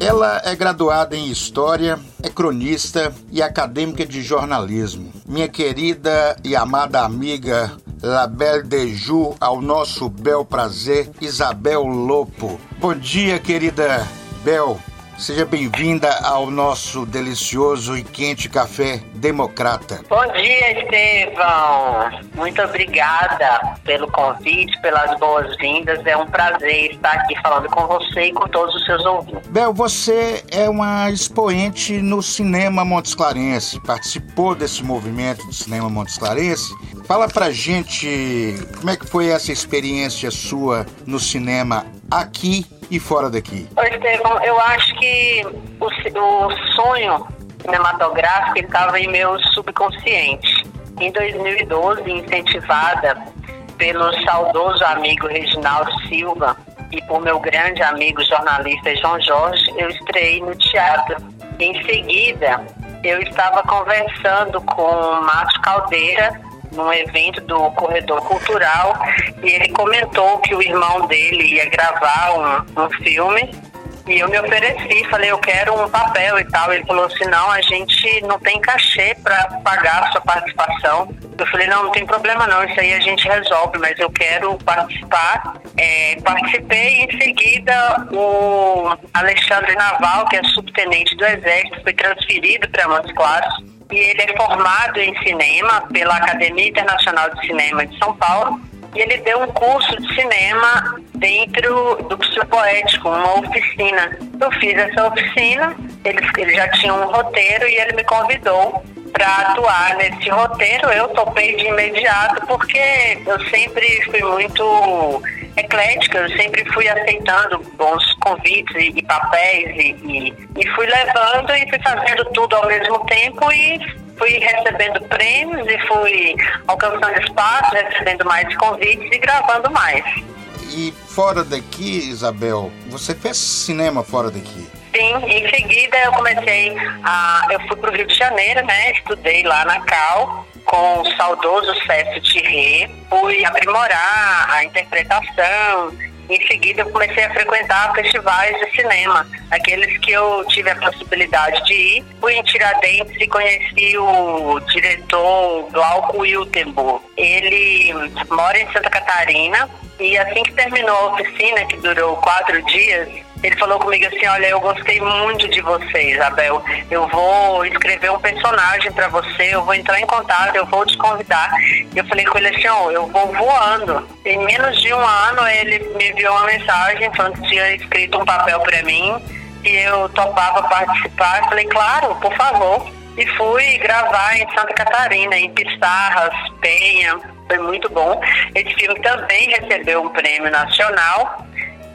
Ela é graduada em História, é cronista e acadêmica de jornalismo. Minha querida e amada amiga La Belle de Ju, ao nosso bel prazer, Isabel Lopo. Bom dia, querida Bel. Seja bem-vinda ao nosso delicioso e quente café democrata. Bom dia, Estevão. Muito obrigada pelo convite, pelas boas-vindas. É um prazer estar aqui falando com você e com todos os seus ouvintes. Bel, você é uma expoente no cinema Montes Clarense, participou desse movimento do cinema Montes Clarense. Fala pra gente como é que foi essa experiência sua no cinema aqui e fora daqui. Ô, Estevão, eu acho que o, o sonho cinematográfico estava em meu subconsciente. Em 2012, incentivada pelo saudoso amigo Reginaldo Silva e por meu grande amigo jornalista João Jorge, eu estreiei no teatro. Em seguida, eu estava conversando com Márcio Caldeira num evento do Corredor Cultural e ele comentou que o irmão dele ia gravar um, um filme e eu me ofereci, falei, eu quero um papel e tal. Ele falou assim, não, a gente não tem cachê para pagar a sua participação. Eu falei, não, não tem problema não, isso aí a gente resolve, mas eu quero participar. É, participei em seguida o Alexandre Naval, que é subtenente do Exército, foi transferido para Montes Claros e ele é formado em cinema pela Academia Internacional de Cinema de São Paulo e ele deu um curso de cinema dentro do psicopoético, uma oficina. Eu fiz essa oficina, ele, ele já tinha um roteiro e ele me convidou para atuar nesse roteiro. Eu topei de imediato porque eu sempre fui muito eclética, eu sempre fui aceitando bons convites e, e papéis e, e, e fui levando e fui fazendo tudo ao mesmo tempo e fui recebendo prêmios e fui alcançando espaço, recebendo mais convites e gravando mais. E fora daqui, Isabel, você fez cinema fora daqui? Sim, em seguida eu comecei a. Eu fui para o Rio de Janeiro, né? Estudei lá na Cal com o saudoso César Thierry, fui aprimorar a interpretação. Em seguida, eu comecei a frequentar festivais de cinema, aqueles que eu tive a possibilidade de ir. Fui em Tiradentes e conheci o diretor Glauco Wiltenburg. Ele mora em Santa Catarina e assim que terminou a oficina, que durou quatro dias, ele falou comigo assim, olha, eu gostei muito de você, Isabel. Eu vou escrever um personagem para você, eu vou entrar em contato, eu vou te convidar. Eu falei com ele assim, ó, eu vou voando. Em menos de um ano ele me enviou uma mensagem falando que tinha escrito um papel para mim e eu topava participar. Eu falei, claro, por favor. E fui gravar em Santa Catarina, em Pissarras, Penha. Foi muito bom. Esse filme também recebeu um prêmio nacional.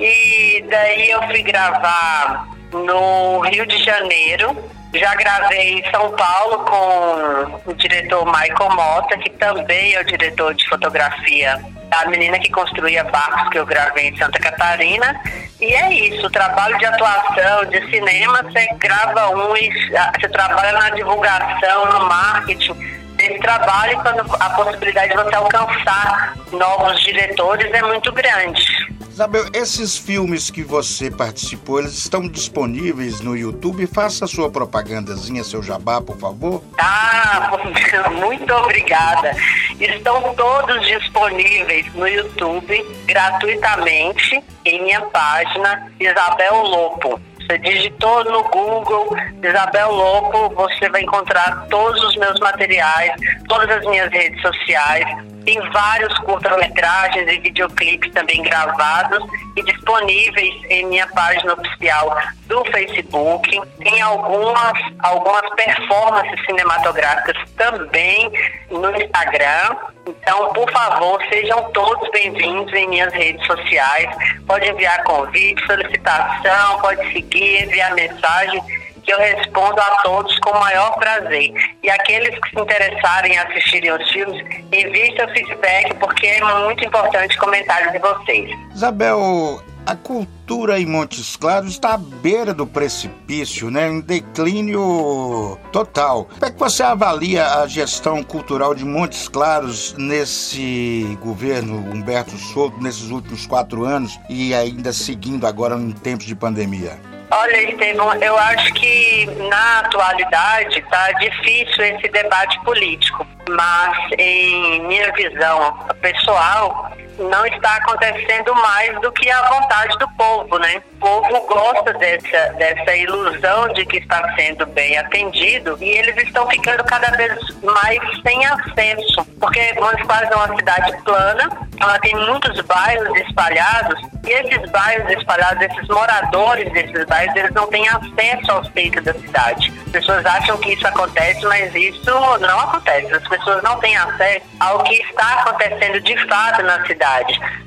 E daí eu fui gravar no Rio de Janeiro. Já gravei em São Paulo com o diretor Michael Mota, que também é o diretor de fotografia da menina que construía barcos que eu gravei em Santa Catarina. E é isso, o trabalho de atuação, de cinema, você grava um e você trabalha na divulgação, no marketing desse trabalho, quando a possibilidade de você alcançar novos diretores é muito grande. Isabel, esses filmes que você participou, eles estão disponíveis no YouTube? Faça a sua propagandazinha, seu jabá, por favor. Ah, muito obrigada. Estão todos disponíveis no YouTube gratuitamente em minha página Isabel Lopo. Você digitou no Google Isabel Lopo, você vai encontrar todos os meus materiais, todas as minhas redes sociais. Tem vários curta-metragens e videoclipes também gravados e disponíveis em minha página oficial do Facebook. Tem algumas, algumas performances cinematográficas também no Instagram. Então, por favor, sejam todos bem-vindos em minhas redes sociais. Pode enviar convite, solicitação, pode seguir, enviar mensagem que eu respondo a todos com o maior prazer. E aqueles que se interessarem em assistirem os filmes, enviem seu feedback, porque é muito importante comentários de vocês. Isabel, a cultura em Montes Claros está à beira do precipício, né? Em declínio total. Como é que você avalia a gestão cultural de Montes Claros nesse governo Humberto Souto, nesses últimos quatro anos e ainda seguindo agora em tempos de pandemia? Olha, Estevão, eu acho que na atualidade está difícil esse debate político, mas em minha visão pessoal, não está acontecendo mais do que a vontade do povo, né? O povo gosta dessa, dessa ilusão de que está sendo bem atendido e eles estão ficando cada vez mais sem acesso, porque Montes Claros é uma cidade plana, ela tem muitos bairros espalhados e esses bairros espalhados, esses moradores desses bairros, eles não têm acesso ao centro da cidade. As pessoas acham que isso acontece, mas isso não acontece. As pessoas não têm acesso ao que está acontecendo de fato na cidade.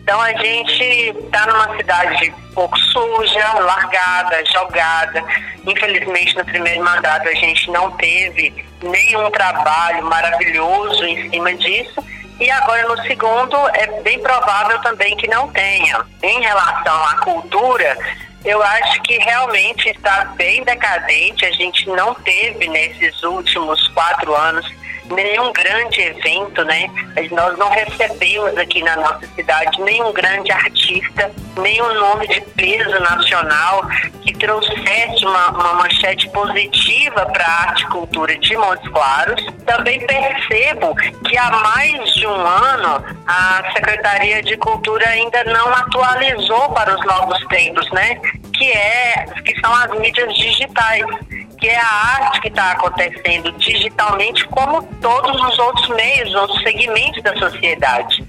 Então a gente está numa cidade pouco suja, largada, jogada. Infelizmente no primeiro mandato a gente não teve nenhum trabalho maravilhoso em cima disso. E agora no segundo é bem provável também que não tenha. Em relação à cultura, eu acho que realmente está bem decadente. A gente não teve nesses últimos quatro anos nenhum grande evento, né? Nós não recebemos aqui na nossa cidade nenhum grande artista, nenhum nome de peso nacional que trouxesse uma, uma manchete positiva para a arte e cultura de Montes Claros. Também percebo que há mais de um ano a Secretaria de Cultura ainda não atualizou para os novos tempos, né? Que, é, que são as mídias digitais que é a arte que está acontecendo digitalmente, como todos os outros meios, outros segmentos da sociedade.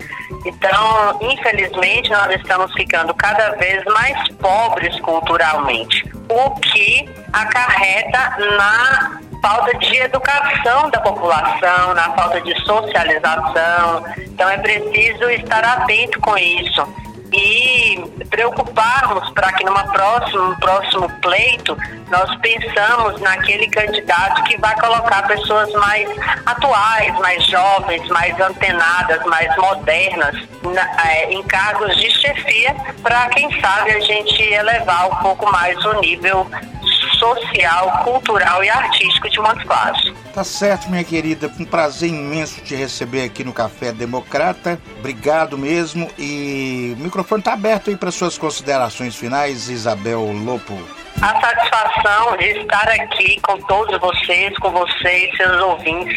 Então, infelizmente, nós estamos ficando cada vez mais pobres culturalmente, o que acarreta na falta de educação da população, na falta de socialização. Então, é preciso estar atento com isso e preocuparmos para que numa próxima, próximo pleito nós pensamos naquele candidato que vai colocar pessoas mais atuais, mais jovens, mais antenadas, mais modernas na, é, em cargos de chefia para quem sabe a gente elevar um pouco mais o nível social, cultural e artístico de Montes. Tá certo, minha querida. Um prazer imenso te receber aqui no Café Democrata. Obrigado mesmo. E o microfone tá aberto aí para suas considerações finais, Isabel Lopo. A satisfação de estar aqui com todos vocês, com vocês, seus ouvintes,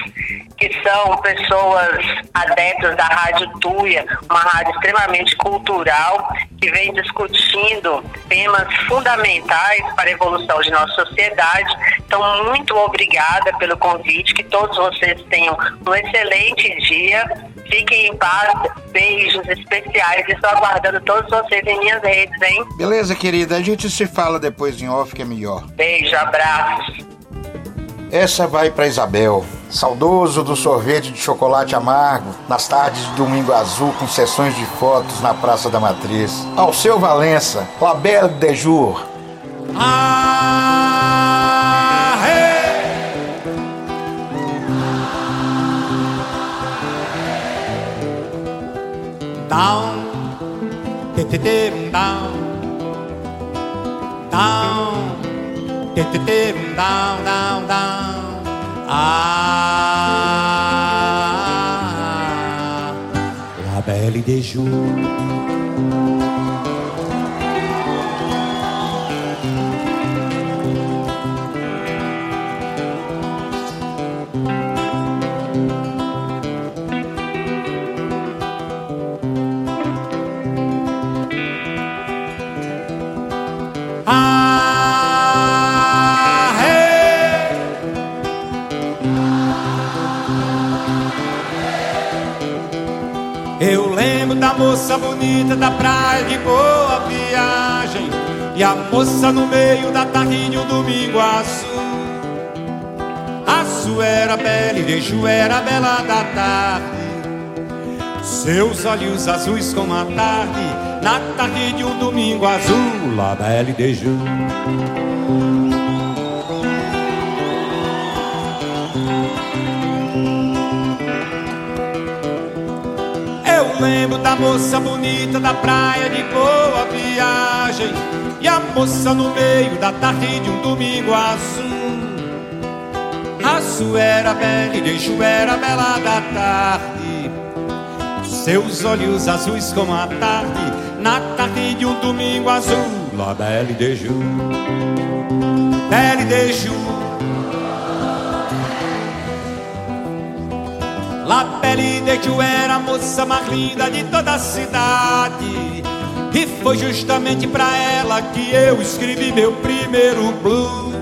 que são pessoas adeptas da Rádio Tuia, uma rádio extremamente cultural, que vem discutindo temas fundamentais para a evolução de nossa sociedade. Então, muito obrigada pelo convite, que todos vocês tenham um excelente dia. Fiquem em paz, beijos especiais. Estou aguardando todos vocês em minhas redes, hein? Beleza, querida. A gente se fala depois em off, que é melhor. Beijo, abraços. Essa vai para Isabel, saudoso do sorvete de chocolate amargo, nas tardes de domingo azul com sessões de fotos na Praça da Matriz. Ao seu Valença, La Belle de Jour. Ah, hey. Down, down, down, te te te down, down, down. Ah, la belle des jours. Ah. É. Eu lembro da moça bonita da praia de boa viagem E a moça no meio da tarde de um domingo azul Aço era bela e beijo era bela da tarde Seus olhos azuis como a tarde na tarde de um domingo azul, lá e Deju. Eu lembro da moça bonita da praia de boa viagem E a moça no meio da tarde de um domingo azul Azul era bela e deixo era bela da tarde Seus olhos azuis como a tarde Na tarde de um domingo azul Lá e deixo La Belle de Ju era a moça mais linda de toda a cidade. E foi justamente pra ela que eu escrevi meu primeiro blues.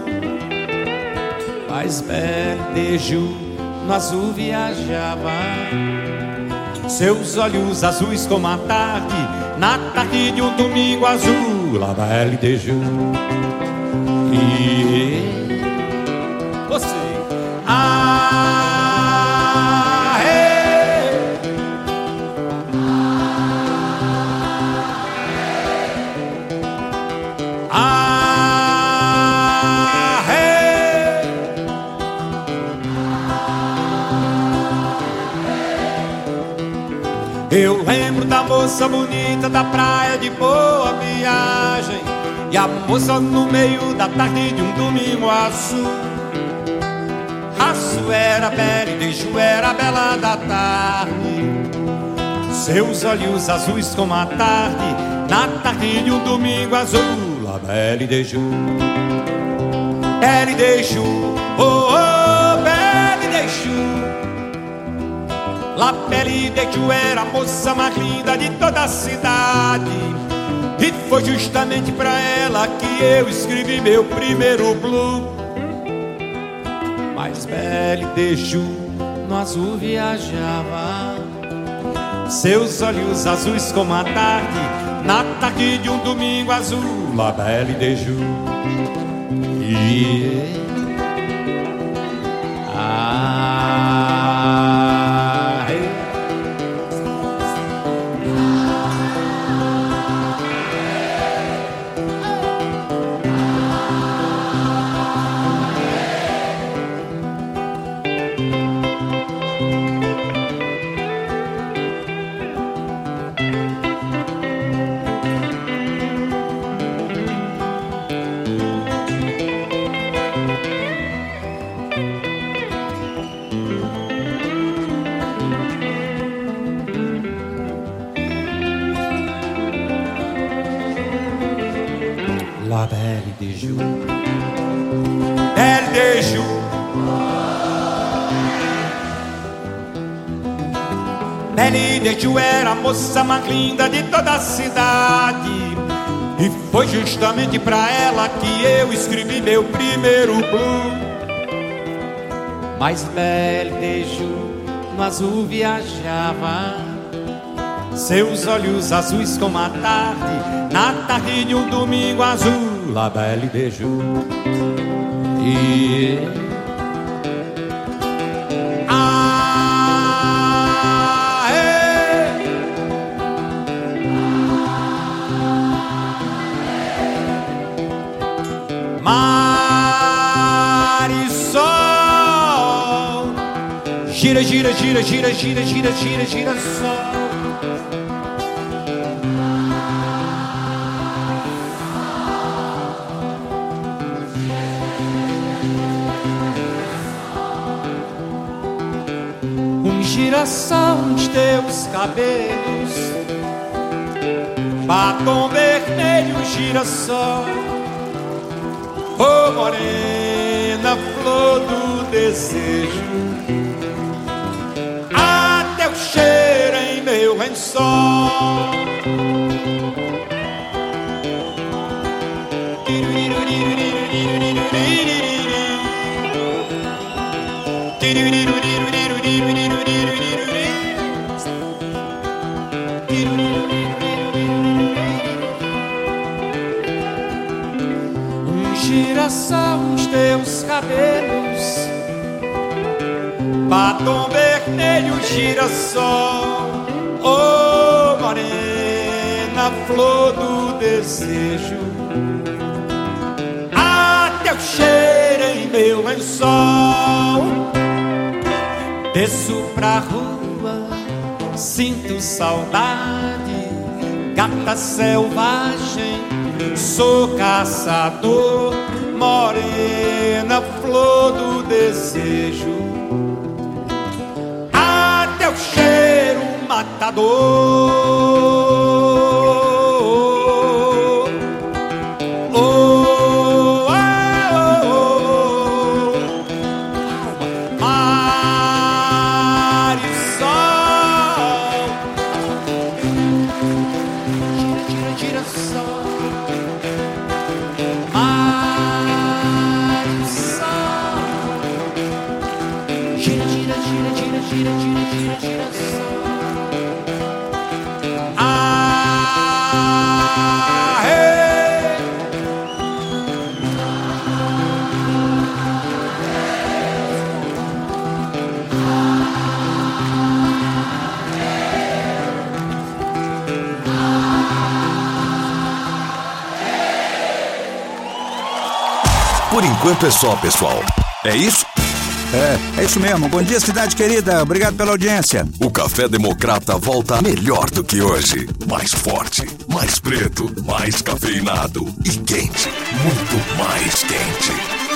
Mas Belle de Ju no azul viajava. Seus olhos azuis como a tarde, na tarde de um domingo azul. Belle de Ju. E você. Ah, moça bonita da praia de boa viagem E a moça no meio da tarde de um domingo azul. Aço era bela e Deju era bela da tarde. Seus olhos azuis como a tarde Na tarde de um domingo azul. La belle de Ju Belle de Ju Oh, oh, La Belle de Ju era a moça mais linda de toda a cidade. E foi justamente pra ela que eu escrevi meu primeiro blues Mas Belle de Ju no azul viajava. Seus olhos azuis como a tarde Na tarde de um domingo azul. La Belle de Ju. E... mais linda de toda a cidade. E foi justamente pra ela que eu escrevi meu primeiro blues de Ju no azul viajava. Seus olhos azuis como a tarde, na tarde de um domingo azul, La Belle Ju. E ah, Mar e sol. Gira, gira, gira, gira, gira, gira, gira, gira, sol. girassol de teus cabelos, batom vermelho, girassol morena, flor do desejo, a teu cheiro em meu lençol. Teus cabelos, batom vermelho, girassol, oh morena, flor do desejo, ah, teu cheiro em meu lençol, desço pra rua, sinto saudade, gata selvagem, sou caçador morena flor do desejo. Ah, teu cheiro matador. Enquanto é só, pessoal. É isso? É, é isso mesmo. Bom dia, cidade querida. Obrigado pela audiência. O Café Democrata volta melhor do que hoje. Mais forte, mais preto, mais cafeinado e quente. Muito mais quente.